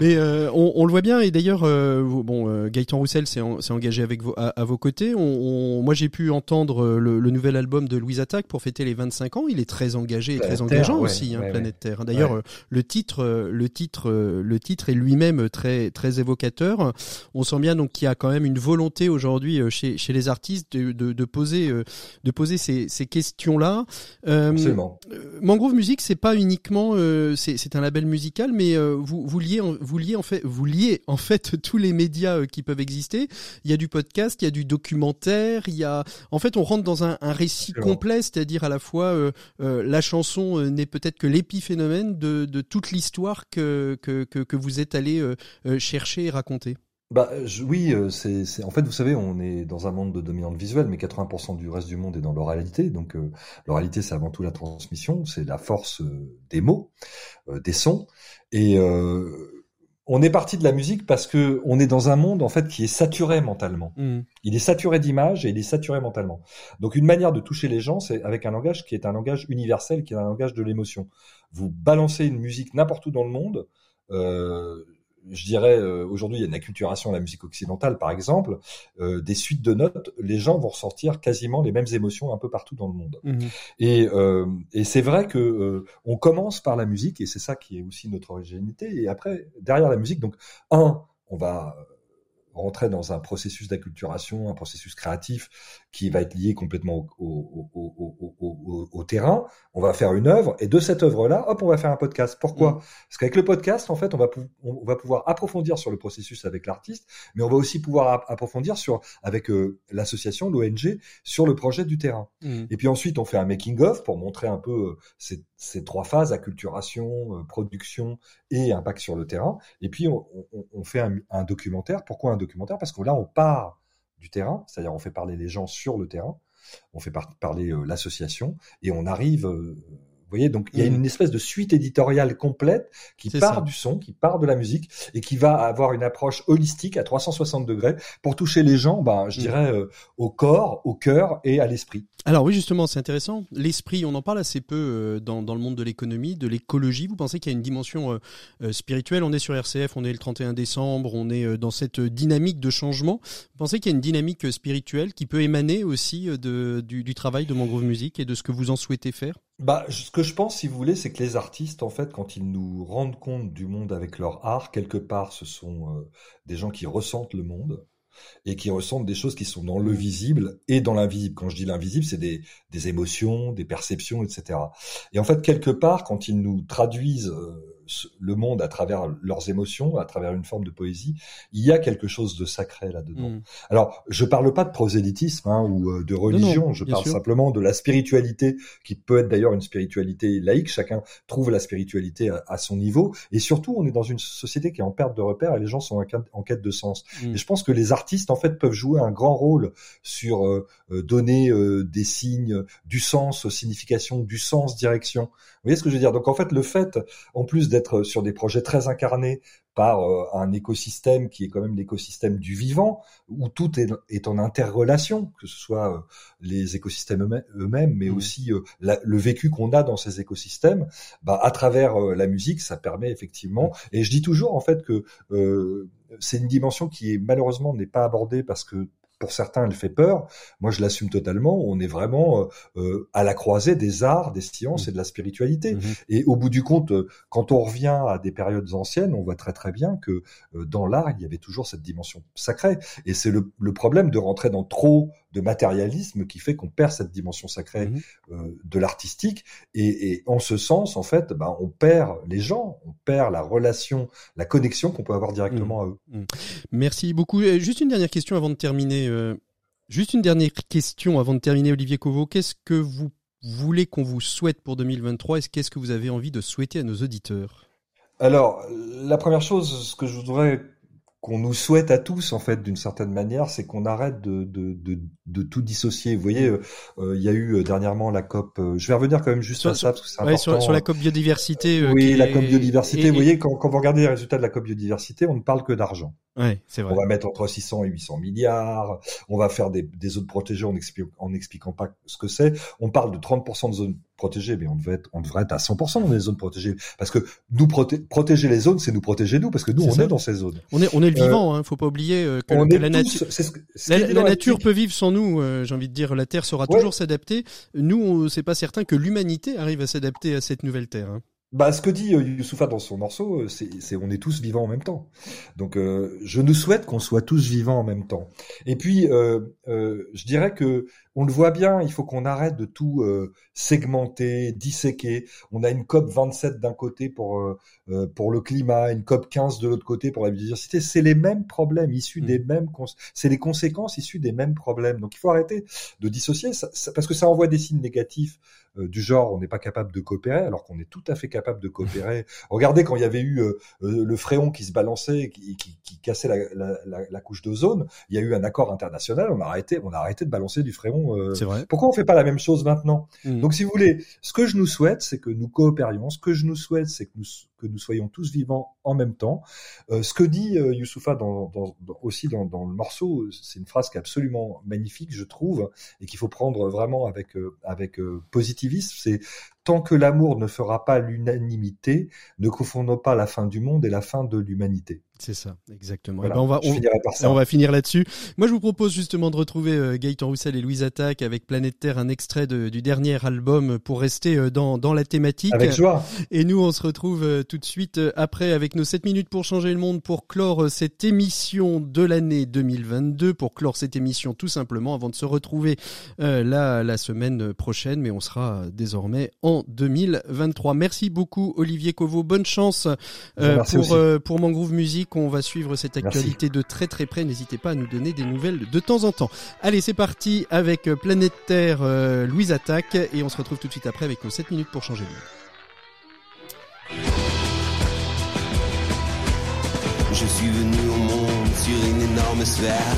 Mais euh, on, on le voit bien et d'ailleurs, euh, bon, euh, Gaëtan Roussel s'est en- s'est engagé avec vos, à, à vos côtés. On, on- moi, j'ai pu entendre le, le nouvel album de Louise Attaque pour fêter les 25 ans. Il est très engagé et Planète très Terre, engageant ouais, aussi, hein, ouais, Planète Terre. D'ailleurs, le titre, le titre, le titre est lui-même très très évocateur. On sent bien donc qu'il y a quand même une volonté aujourd'hui chez chez les artistes de, de, de poser euh, de poser ces, ces questions-là. Euh, Absolument. euh, Mangrove Music, c'est pas uniquement, euh, c'est un label musical, mais euh, vous vous liez, vous liez en fait, vous liez en fait *laughs* tous les médias qui peuvent exister. Il y a du podcast, il y a du documentaire, il y a, en fait, on rentre dans un, un récit Absolument. complet, c'est-à-dire à la fois euh, euh, la chanson n'est peut-être que l'épiphénomène de, de toute l'histoire que, que que que vous êtes allé euh, euh, chercher et raconter. Bah oui, c'est en fait vous savez on est dans un monde de dominante visuelle, mais 80% du reste du monde est dans l'oralité. Donc l'oralité c'est avant tout la transmission, c'est la force des mots, des sons et on est parti de la musique parce que on est dans un monde en fait qui est saturé mentalement. Mmh. Il est saturé d'images et il est saturé mentalement. Donc une manière de toucher les gens, c'est avec un langage qui est un langage universel, qui est un langage de l'émotion. Vous balancez une musique n'importe où dans le monde. Euh, je dirais, euh, aujourd'hui, il y a une acculturation à la musique occidentale, par exemple, euh, des suites de notes, les gens vont ressortir quasiment les mêmes émotions un peu partout dans le monde. Mmh. Et, euh, et c'est vrai que on commence par la musique, et c'est ça qui est aussi notre originalité. Et après, derrière la musique, donc un, on va rentrer dans un processus d'acculturation, un processus créatif qui va être lié complètement au, au, au, au, terrain. On va faire une œuvre et de cette œuvre-là, hop, on va faire un podcast. Pourquoi mm. Parce qu'avec le podcast, en fait, on va, on va pouvoir approfondir sur le processus avec l'artiste, mais on va aussi pouvoir approfondir sur avec euh, l'association, l'ONG, sur le projet du terrain. Mm. Et puis ensuite, on fait un making of pour montrer un peu euh, ces, ces, trois phases acculturation, euh, production et impact sur le terrain. Et puis on, fait un, un documentaire. Pourquoi un documentaire? Parce que là, on part du terrain, c'est-à-dire on fait parler les gens sur le terrain, on fait parler euh, l'association, et on arrive euh, vous voyez, donc il y a mm. une espèce de suite éditoriale complète qui part du son, qui part de la musique et qui va avoir une approche holistique à 360 degrés pour toucher les gens, ben, je mm. dirais, euh, au corps, au cœur et à l'esprit. Alors oui, justement, c'est intéressant. L'esprit, on en parle assez peu euh, dans, dans le monde de l'économie, de l'écologie. Vous pensez qu'il y a une dimension euh, spirituelle? On est sur RCF, on est le 31 décembre, on est dans cette dynamique de changement. Vous pensez qu'il y a une dynamique spirituelle qui peut émaner aussi de, du, du travail de Mangrove Music et de ce que vous en souhaitez faire? Bah, ce que je pense, si vous voulez, c'est que les artistes, en fait, quand ils nous rendent compte du monde avec leur art, quelque part, ce sont euh, des gens qui ressentent le monde et qui ressentent des choses qui sont dans le visible et dans l'invisible. Quand je dis l'invisible, c'est des, des émotions, des perceptions, etc. Et en fait, quelque part, quand ils nous traduisent euh, le monde à travers leurs émotions, à travers une forme de poésie, il y a quelque chose de sacré là-dedans. Mm. Alors, je parle pas de prosélytisme hein, ou euh, de religion, je parle simplement de la spiritualité, qui peut être d'ailleurs une spiritualité laïque, chacun trouve la spiritualité à, son niveau, et surtout, on est dans une société qui est en perte de repères et les gens sont en quête, de sens. Mm. Et je pense que les artistes, en fait, peuvent jouer un grand rôle sur euh, euh, donner des signes, du sens, signification, du sens, direction. Vous voyez ce que je veux dire? Donc en fait, le fait, en plus d'être sur des projets très incarnés par euh, un écosystème qui est quand même l'écosystème du vivant, où tout est, est, en interrelation, que ce soit euh, les écosystèmes eux-mêmes, mais mmh. aussi euh, le vécu qu'on a dans ces écosystèmes, bah, à travers la musique, ça permet effectivement. Mmh. Et je dis toujours en fait que c'est une dimension qui est malheureusement n'est pas abordée parce que pour certains, elle fait peur. Moi, je l'assume totalement. On est vraiment euh, euh, à la croisée des arts, des sciences et de la spiritualité. Mhm. Et au bout du compte, euh, quand on revient à des périodes anciennes, on voit très très bien que dans l'art, il y avait toujours cette dimension sacrée. Et c'est le, le, problème de rentrer dans trop de matérialisme qui fait qu'on perd cette dimension sacrée mhm. euh, de l'artistique. Et, et, en ce sens, en fait, ben, on perd les gens, on perd la relation, la connexion qu'on peut avoir directement mhm. à eux. Mhm. Merci beaucoup. Juste une dernière question avant de terminer. Euh, juste une dernière question avant de terminer, Olivier Covo. Qu'est-ce que vous voulez qu'on vous souhaite pour 2023 et qu'est-ce que vous avez envie de souhaiter à nos auditeurs? Alors, la première chose, ce que je voudrais qu'on nous souhaite à tous en fait d'une certaine manière, c'est qu'on arrête de, de, de, de, tout dissocier. Vous voyez, euh, euh, il y a eu euh, dernièrement la COP. je vais revenir quand même juste sur, ça parce que c'est important. Sur, sur, la COP biodiversité. oui, la COP biodiversité. vous voyez, quand, quand vous regardez les résultats de la COP biodiversité, on ne parle que d'argent. Ouais, c'est vrai. On va mettre entre 600 et 800 milliards. On va faire des, des zones protégées en, en expliquant pas ce que c'est. On parle de 30% de zones protégées, mais on devrait être, on devrait être à 100% dans les zones protégées. Parce que nous protéger les zones, c'est nous protéger nous, parce que nous, on est dans ces zones. On est, on est le vivant, euh, hein, faut pas oublier euh, que, la, nature, la, nature peut vivre sans nous. Euh, j'ai envie de dire, la Terre saura toujours s'adapter. Nous, c'est pas certain que l'humanité arrive à s'adapter à cette nouvelle Terre. Hein. Bah, ce que dit euh, Youssoufa dans son morceau, euh, c'est on est tous vivants en même temps. Donc, euh, je nous souhaite qu'on soit tous vivants en même temps. Et puis, euh, je dirais que on le voit bien, il faut qu'on arrête de tout segmenter, disséquer. On a une COP 27 d'un côté pour pour le climat, une COP 15 de l'autre côté pour la biodiversité. C'est les mêmes problèmes issus des mmh. mêmes, c'est les conséquences issues des mêmes problèmes. Donc, il faut arrêter de dissocier, ça, parce que ça envoie des signes négatifs du genre on n'est pas capable de coopérer, alors qu'on est tout à fait capable de coopérer. *laughs* Regardez quand il y avait eu le fréon qui se balançait, qui, qui, qui cassait la, la, la, couche d'ozone, il y a eu un accord international, on a arrêté, on a arrêté de balancer du fréon. c'est vrai. Pourquoi on fait pas la même chose maintenant? Mmh. Donc si vous voulez, ce que je nous souhaite, c'est que nous coopérions. Ce que je nous souhaite, c'est que nous que nous soyons tous vivants en même temps. Euh, ce que dit euh, Youssoufa aussi dans, dans, le morceau, c'est une phrase qui est absolument magnifique, je trouve, et qu'il faut prendre vraiment avec, euh, avec euh, positivisme. C'est tant que l'amour ne fera pas l'unanimité, ne confondons pas la fin du monde et la fin de l'humanité. C'est ça, exactement. Eh ben on va, on, va finir là-dessus. Moi, je vous propose justement de retrouver euh, Gaëtan Roussel et Louise Attaque avec Planète Terre, un extrait du dernier album pour rester euh, dans, dans la thématique. Avec joie. Et nous, on se retrouve euh, tout de suite après avec nos 7 minutes pour changer le monde, pour clore cette émission de l'année 2022, pour clore cette émission tout simplement avant de se retrouver là la semaine prochaine, mais on sera désormais en 2023. Merci beaucoup Olivier Covo, bonne chance pour, pour Mangrove Music qu'on va suivre cette actualité de très très près. N'hésitez pas à nous donner des nouvelles de temps en temps. Allez, c'est parti avec euh, Planète Terre, euh, Louise Attaque, et on se retrouve tout de suite après avec nos 7 minutes pour changer le monde. Je suis venu au monde sur une énorme sphère.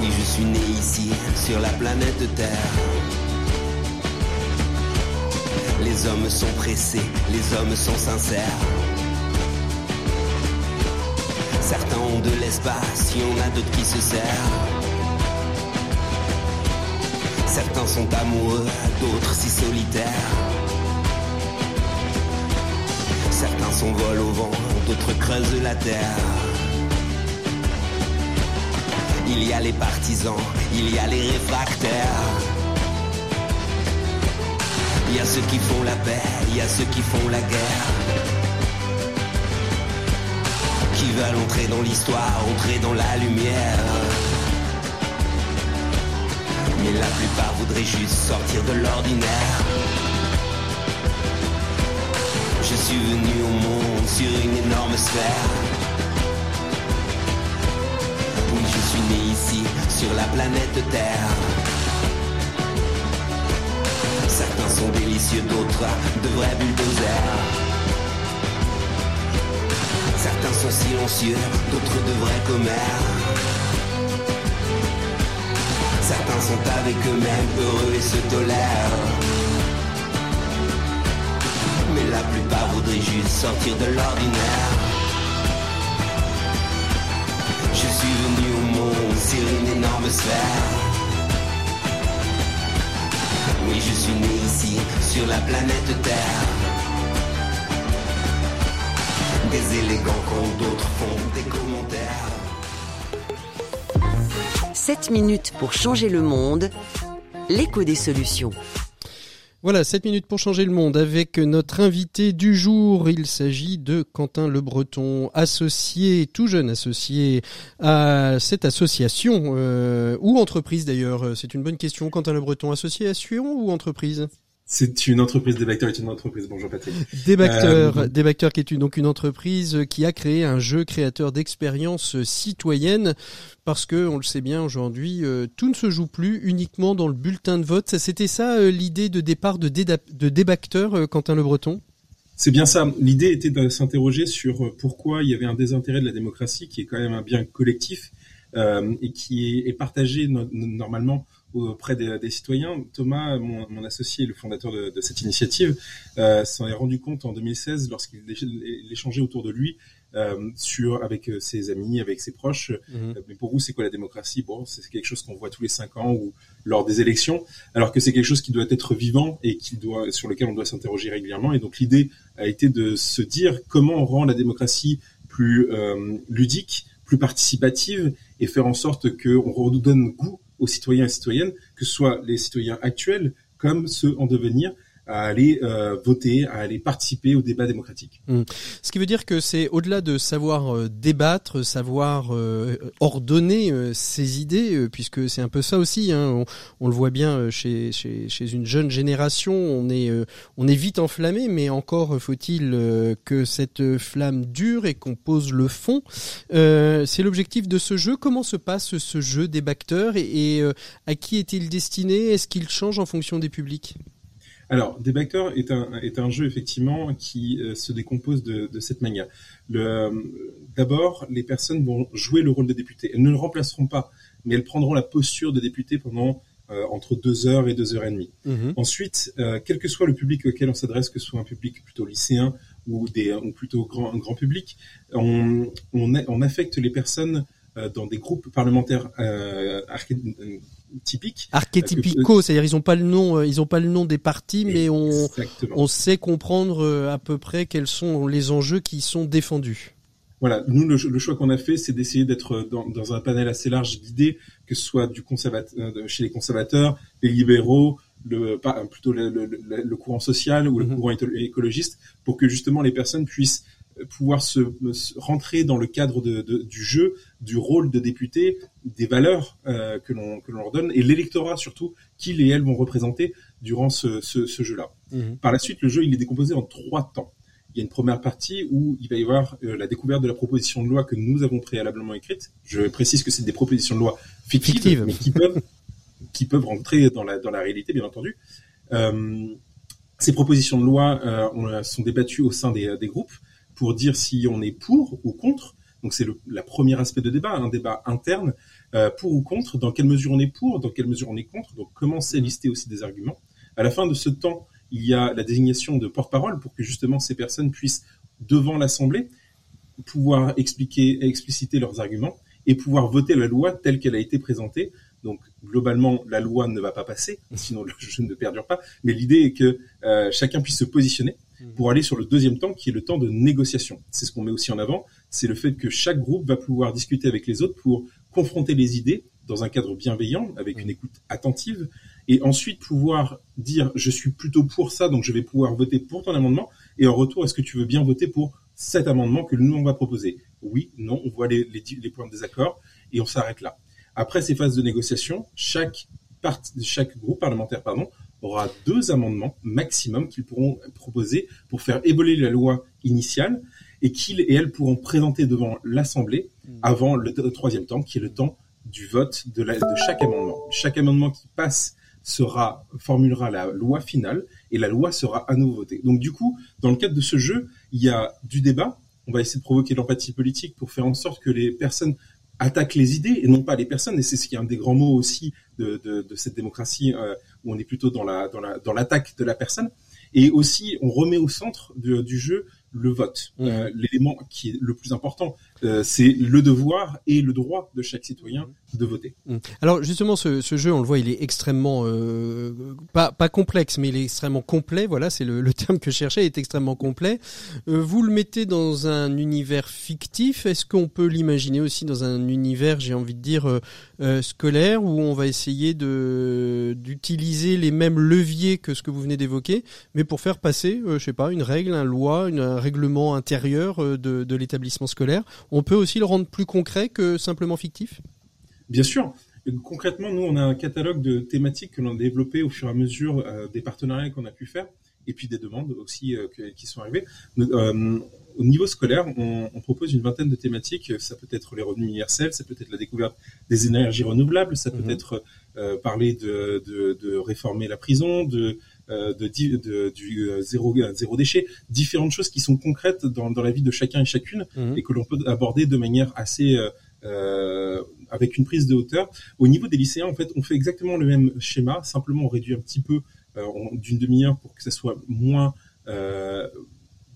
Oui, je suis né ici, sur la planète Terre. Les hommes sont pressés, les hommes sont sincères. Certains ont de l'espace, il y en a d'autres qui se serrent. Certains sont amoureux, d'autres si solitaires. Certains s'envolent au vent, d'autres creusent la terre. Il y a les partisans, il y a les réfractaires. Il y a ceux qui font la paix, il y a ceux qui font la guerre qui veulent entrer dans l'histoire, entrer dans la lumière. Mais la plupart voudraient juste sortir de l'ordinaire. Je suis venu au monde sur une énorme sphère. Oui, je suis né ici, sur la planète Terre. Certains sont délicieux, d'autres de vrais bulldozers. Certains sont silencieux, d'autres de vrais commères. Certains sont avec eux-mêmes heureux et se tolèrent. Mais la plupart voudraient juste sortir de l'ordinaire. Je suis venu au monde sur une énorme sphère. Oui, je suis né ici, sur la planète Terre des élégants quand d'autres font des commentaires. 7 minutes pour changer le monde, l'écho des solutions. Voilà, 7 minutes pour changer le monde avec notre invité du jour. Il s'agit de Quentin Le Breton, associé, tout jeune associé à cette association euh, ou entreprise d'ailleurs. C'est une bonne question. Quentin Le Breton, association ou entreprise? C'est une entreprise, Débacteur est une entreprise. Bonjour Patrick. Débacteur, euh, qui est une, donc une entreprise qui a créé un jeu créateur d'expériences citoyennes parce que on le sait bien aujourd'hui, euh, tout ne se joue plus uniquement dans le bulletin de vote. C'était ça euh, l'idée de départ de, de Débacteur, Quentin Le Breton? C'est bien ça. L'idée était de s'interroger sur pourquoi il y avait un désintérêt de la démocratie, qui est quand même un bien collectif et qui est, est partagé normalement auprès des, des, citoyens. Thomas, mon, mon, associé, le fondateur de, de cette initiative, euh, s'en est rendu compte en 2016 lorsqu'il échangeait autour de lui euh, sur avec euh, ses amis, avec ses proches. Mhm. Euh, mais pour vous, c'est quoi la démocratie? Bon, c'est quelque chose qu'on voit tous les cinq ans ou lors des élections, alors que c'est quelque chose qui doit être vivant et qui doit sur lequel on doit s'interroger régulièrement. Et donc l'idée a été de se dire comment on rend la démocratie plus euh, ludique, plus participative et faire en sorte qu'on redonne goût aux citoyens et citoyennes, que ce soit les citoyens actuels comme ceux en devenir, à aller euh, voter, à aller participer au débat démocratique. Mmh. Ce qui veut dire que c'est au-delà de savoir euh, débattre, savoir euh, ordonner ses idées, puisque c'est un peu ça aussi. Hein, on, le voit bien chez, chez, chez, une jeune génération, on est, on est vite enflammé, mais encore faut-il que cette flamme dure et qu'on pose le fond. c'est l'objectif de ce jeu. Comment se passe ce jeu des bacteurs et à qui est-il destiné? Est-ce qu'il change en fonction des publics? Alors, Debactor est un, est un jeu effectivement qui euh, se décompose de, de, cette manière. D'abord, les personnes vont jouer le rôle de député. Elles ne le remplaceront pas, mais elles prendront la posture de député pendant euh, entre deux heures et deux heures et demie. Mmh. Ensuite, euh, quel que soit le public auquel on s'adresse, que ce soit un public plutôt lycéen ou, des, ou plutôt grand, un grand public, on, on, on affecte les personnes euh, dans des groupes parlementaires euh, typiques. Archétypicaux, c'est-à-dire ils n'ont pas le nom, euh, ils ont pas le nom des partis, mais on, on sait comprendre à peu près quels sont les enjeux qui sont défendus. Voilà, nous le, choix qu'on a fait, c'est d'essayer d'être dans, dans, un panel assez large d'idées, que ce soit du conservateur, chez les conservateurs, les libéraux, le, plutôt le, le, le, courant social ou le mm-hmm. courant écologiste, pour que justement les personnes puissent pouvoir se, rentrer dans le cadre de, de, du jeu, du rôle de député, des valeurs euh, que l'on que l'on leur donne et l'électorat surtout qu'ils et elles vont représenter durant ce, ce, ce jeu-là. Mmh. Par la suite, le jeu il est décomposé en trois temps. Il y a une première partie où il va y avoir euh, la découverte de la proposition de loi que nous avons préalablement écrite. Je précise que c'est des propositions de loi fictives, Fictive. mais qui peuvent *laughs* qui peuvent rentrer dans la dans la réalité, bien entendu. Euh, ces propositions de loi euh, sont débattues au sein des, des groupes pour dire si on est pour ou contre. Donc c'est le la premier aspect de débat, un débat interne, euh, pour ou contre, dans quelle mesure on est pour, dans quelle mesure on est contre. Donc commencer à lister aussi des arguments. À la fin de ce temps, il y a la désignation de porte-parole pour que justement ces personnes puissent, devant l'Assemblée, pouvoir expliquer, expliciter leurs arguments et pouvoir voter la loi telle qu'elle a été présentée. Donc globalement, la loi ne va pas passer, *laughs* sinon le jeu ne perdure pas. Mais l'idée est que euh, chacun puisse se positionner. Pour aller sur le deuxième temps qui est le temps de négociation. C'est ce qu'on met aussi en avant, c'est le fait que chaque groupe va pouvoir discuter avec les autres pour confronter les idées dans un cadre bienveillant, avec une écoute attentive, et ensuite pouvoir dire je suis plutôt pour ça, donc je vais pouvoir voter pour ton amendement, et en retour, est-ce que tu veux bien voter pour cet amendement que nous on va proposer? Oui, non, on voit les, les, les points de désaccord, et on s'arrête là. Après ces phases de négociation, chaque, part, chaque groupe parlementaire pardon, aura deux amendements maximum qu'ils pourront proposer pour faire évoluer la loi initiale et qu'ils et elles pourront présenter devant l'Assemblée hmm. avant le, troisième temps, qui est le temps du vote de, la, de chaque amendement. Chaque amendement qui passe sera formulera la loi finale et la loi sera à nouveau votée. Donc du coup, dans le cadre de ce jeu, il y a du débat. On va essayer de provoquer l'empathie politique pour faire en sorte que les personnes attaquent les idées et non pas les personnes. Et c'est ce qui est un des grands mots aussi de, de, de cette démocratie euh, où on est plutôt dans la dans la dans l'attaque de la personne. Et aussi, on remet au centre de, du jeu le vote. Mmh. Euh, L'élément qui est le plus important, euh, c'est le devoir et le droit de chaque citoyen de voter. Mmh. Alors justement, ce, jeu, on le voit, il est extrêmement euh, pas, complexe, mais il est extrêmement complet. Voilà, c'est le, terme que je cherchais, il est extrêmement complet. Euh, vous le mettez dans un univers fictif. Est-ce qu'on peut l'imaginer aussi dans un univers, j'ai envie de dire scolaire, où on va essayer d'utiliser les mêmes leviers que ce que vous venez d'évoquer, mais pour faire passer, je sais pas, une règle, une loi, un règlement intérieur de l'établissement scolaire on peut aussi le rendre plus concret que simplement fictif? Bien sûr. Concrètement, nous, on a un catalogue de thématiques que l'on a développé au fur et à mesure euh, des partenariats qu'on a pu faire et puis des demandes aussi euh, qui sont arrivées. Euh, au niveau scolaire, on, on, propose une vingtaine de thématiques. Ça peut être les revenus universels, ça peut être la découverte des énergies renouvelables, ça peut mhm. être parler de, de, de, réformer la prison, de de, de, du euh, zéro, euh, zéro déchet, différentes choses qui sont concrètes dans, dans la vie de chacun et chacune mhm. et que l'on peut aborder de manière assez euh, avec une prise de hauteur. Au niveau des lycéens, en fait, on fait exactement le même schéma, simplement on réduit un petit peu euh, d'une demi-heure pour que ça soit moins euh,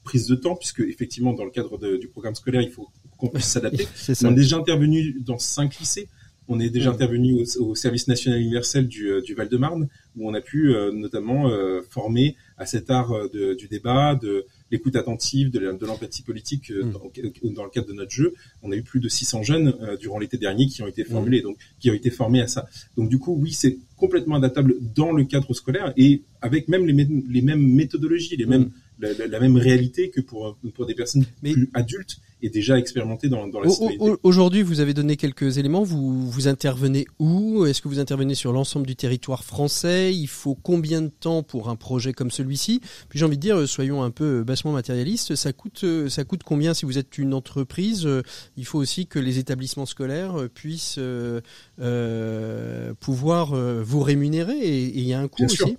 prise de temps, puisque effectivement dans le cadre de, du programme scolaire, il faut qu'on puisse s'adapter. *laughs* on est déjà intervenu dans cinq lycées. On est déjà mmh. intervenu au, au, service national universel du, euh, du Val-de-Marne, où on a pu euh, notamment euh, former à cet art de, du débat, de l'écoute attentive, de l'empathie politique Mm. dans, dans le cadre de notre jeu. On a eu plus de 600 jeunes durant l'été dernier qui ont été formulés, donc qui ont été formés à ça. Donc du coup, oui, c'est complètement adaptable dans le cadre scolaire et avec même les, mêmes méthodologies, les mêmes, la, la- la même réalité que pour, pour des personnes Mais- plus adultes et déjà expérimentées dans, dans la citoyenneté. Aujourd'hui, vous avez donné quelques éléments. Vous, vous intervenez où? Est-ce que vous intervenez sur l'ensemble du territoire français? Il faut combien de temps pour un projet comme celui-ci? Puis j'ai envie de dire, euh, soyons un peu euh, bassement matérialistes. Ça coûte, euh, ça coûte combien si vous êtes une entreprise? Il faut aussi que les établissements scolaires puissent euh, euh, pouvoir vous rémunérer. Et il y a un coût Bien sûr. aussi.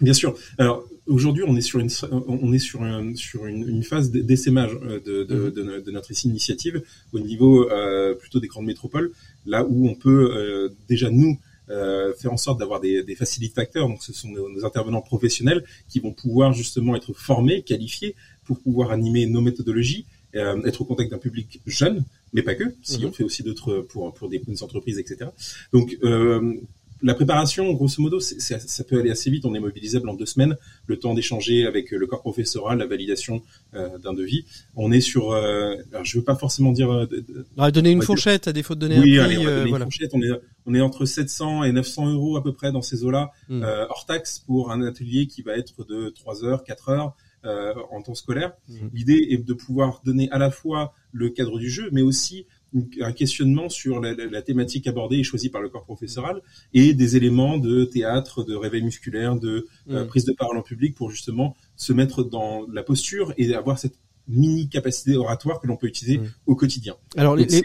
Bien sûr. Alors aujourd'hui, on est sur une on est sur un, sur une, une phase d'essaimage euh, de, de, Mhm. de, de notre initiative au niveau euh, plutôt des grandes métropoles, là où on peut euh, déjà nous euh, faire en sorte d'avoir des, des facilitateurs. Donc ce sont nos, nos intervenants professionnels qui vont pouvoir justement être formés, qualifiés pour pouvoir animer nos méthodologies, euh, être au contact d'un public jeune, mais pas que. Si Mhm. on fait aussi d'autres pour pour des, des entreprises, etc. Donc euh, la préparation, grosso modo, c'est- c'est- ça peut aller assez vite. On est mobilisable en deux semaines, le temps d'échanger avec euh, le corps professoral, la validation euh, d'un devis. On est sur, euh, alors je veux pas forcément dire, euh, Alors, donner une On fourchette à défaut de donner oui, un allez, prix. on va euh, une voilà. fourchette. On est, on est entre 700 et 900 euros à peu près dans ces eaux-là, Mm. euh, hors taxe pour un atelier qui va être de 3 heures, 4 heures euh, en temps scolaire. Mhm. L'idée est de pouvoir donner à la fois le cadre du jeu, mais aussi un questionnement sur la, la- la thématique abordée et choisie par le corps professoral et des éléments de théâtre, de réveil musculaire, de euh, Mm. prise de parole en public pour justement se mettre dans la posture et avoir cette mini capacité oratoire que l'on peut utiliser Mm. au quotidien. Alors, les, Donc,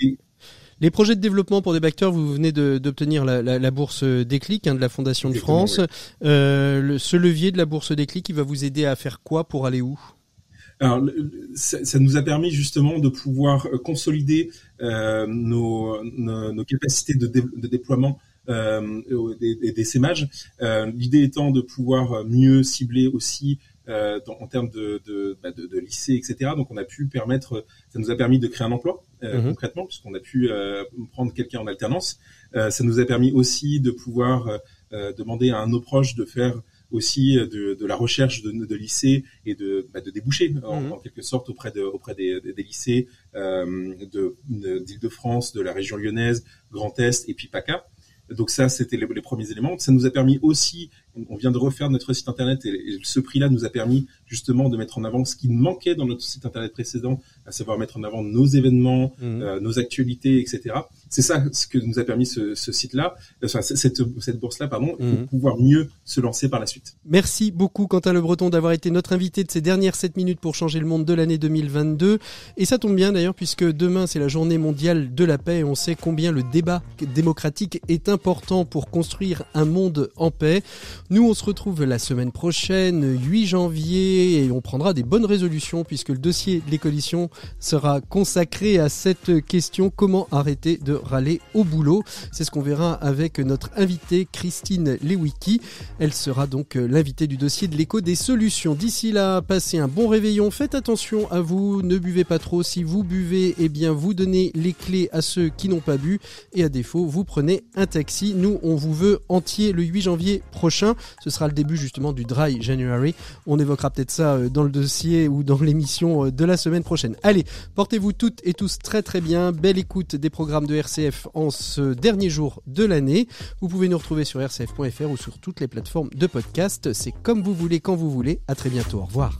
les- projets de développement pour des bacteurs, vous venez d'obtenir la, la- la bourse Déclic hein, de la Fondation de France. Euh, le- ce levier de la bourse Déclic, il va vous aider à faire quoi pour aller où? Alors, ça, ça nous a permis justement de pouvoir euh, consolider euh, nos, nos, nos capacités de, dé- de déploiement euh, des, des, des SEMAG. Euh, L'idée étant de pouvoir mieux cibler aussi euh, dans- en termes de, de, bah, de, de lycée, etc. Donc, on a pu permettre, ça nous a permis de créer un emploi euh, Mhm. concrètement, puisqu'on a pu euh, prendre quelqu'un en alternance. Euh, ça nous a permis aussi de pouvoir euh, euh, demander à un de nos proches de faire aussi de, de la recherche de, de lycées et de, bah, de débouchés en, Mhm. en quelque sorte auprès de auprès des, des, lycées euh, de de- d'Île-de-France, de la région lyonnaise, Grand Est et puis PACA. Donc ça, c'était les, les premiers éléments. Ça nous a permis aussi, on vient de refaire notre site internet et, et ce prix-là nous a permis justement de mettre en avant ce qui manquait dans notre site internet précédent, à savoir mettre en avant nos événements, Mhm. euh, nos actualités, etc. C'est ça ce que nous a permis ce, ce site-là, enfin cette, cette bourse-là, pardon, Mhm. pour pouvoir mieux se lancer par la suite. Merci beaucoup Quentin Le Breton d'avoir été notre invité de ces dernières 7 minutes pour changer le monde de l'année 2022. Et ça tombe bien d'ailleurs puisque demain c'est la journée mondiale de la paix et on sait combien le débat démocratique est important pour construire un monde en paix. Nous on se retrouve la semaine prochaine, 8 janvier, et on prendra des bonnes résolutions puisque le dossier de l'écolition sera consacré à cette question comment arrêter de râler au boulot. C'est ce qu'on verra avec notre invitée Christine Lewicki. Elle sera donc euh, l'invitée du dossier de l'écho des solutions. D'ici là, passez un bon réveillon. Faites attention à vous. Ne buvez pas trop. Si vous buvez, eh bien, vous donnez les clés à ceux qui n'ont pas bu. Et à défaut, vous prenez un taxi. Nous, on vous veut entier le 8 janvier prochain. Ce sera le début justement du Dry January. On évoquera peut-être ça euh, dans le dossier ou dans l'émission euh, de la semaine prochaine. Allez, portez-vous toutes et tous très très bien. Belle écoute des programmes de RCF en ce dernier jour de l'année. Vous pouvez nous retrouver sur rcf.fr ou sur toutes les plateformes de podcast. C'est comme vous voulez, quand vous voulez. À très bientôt. Au revoir.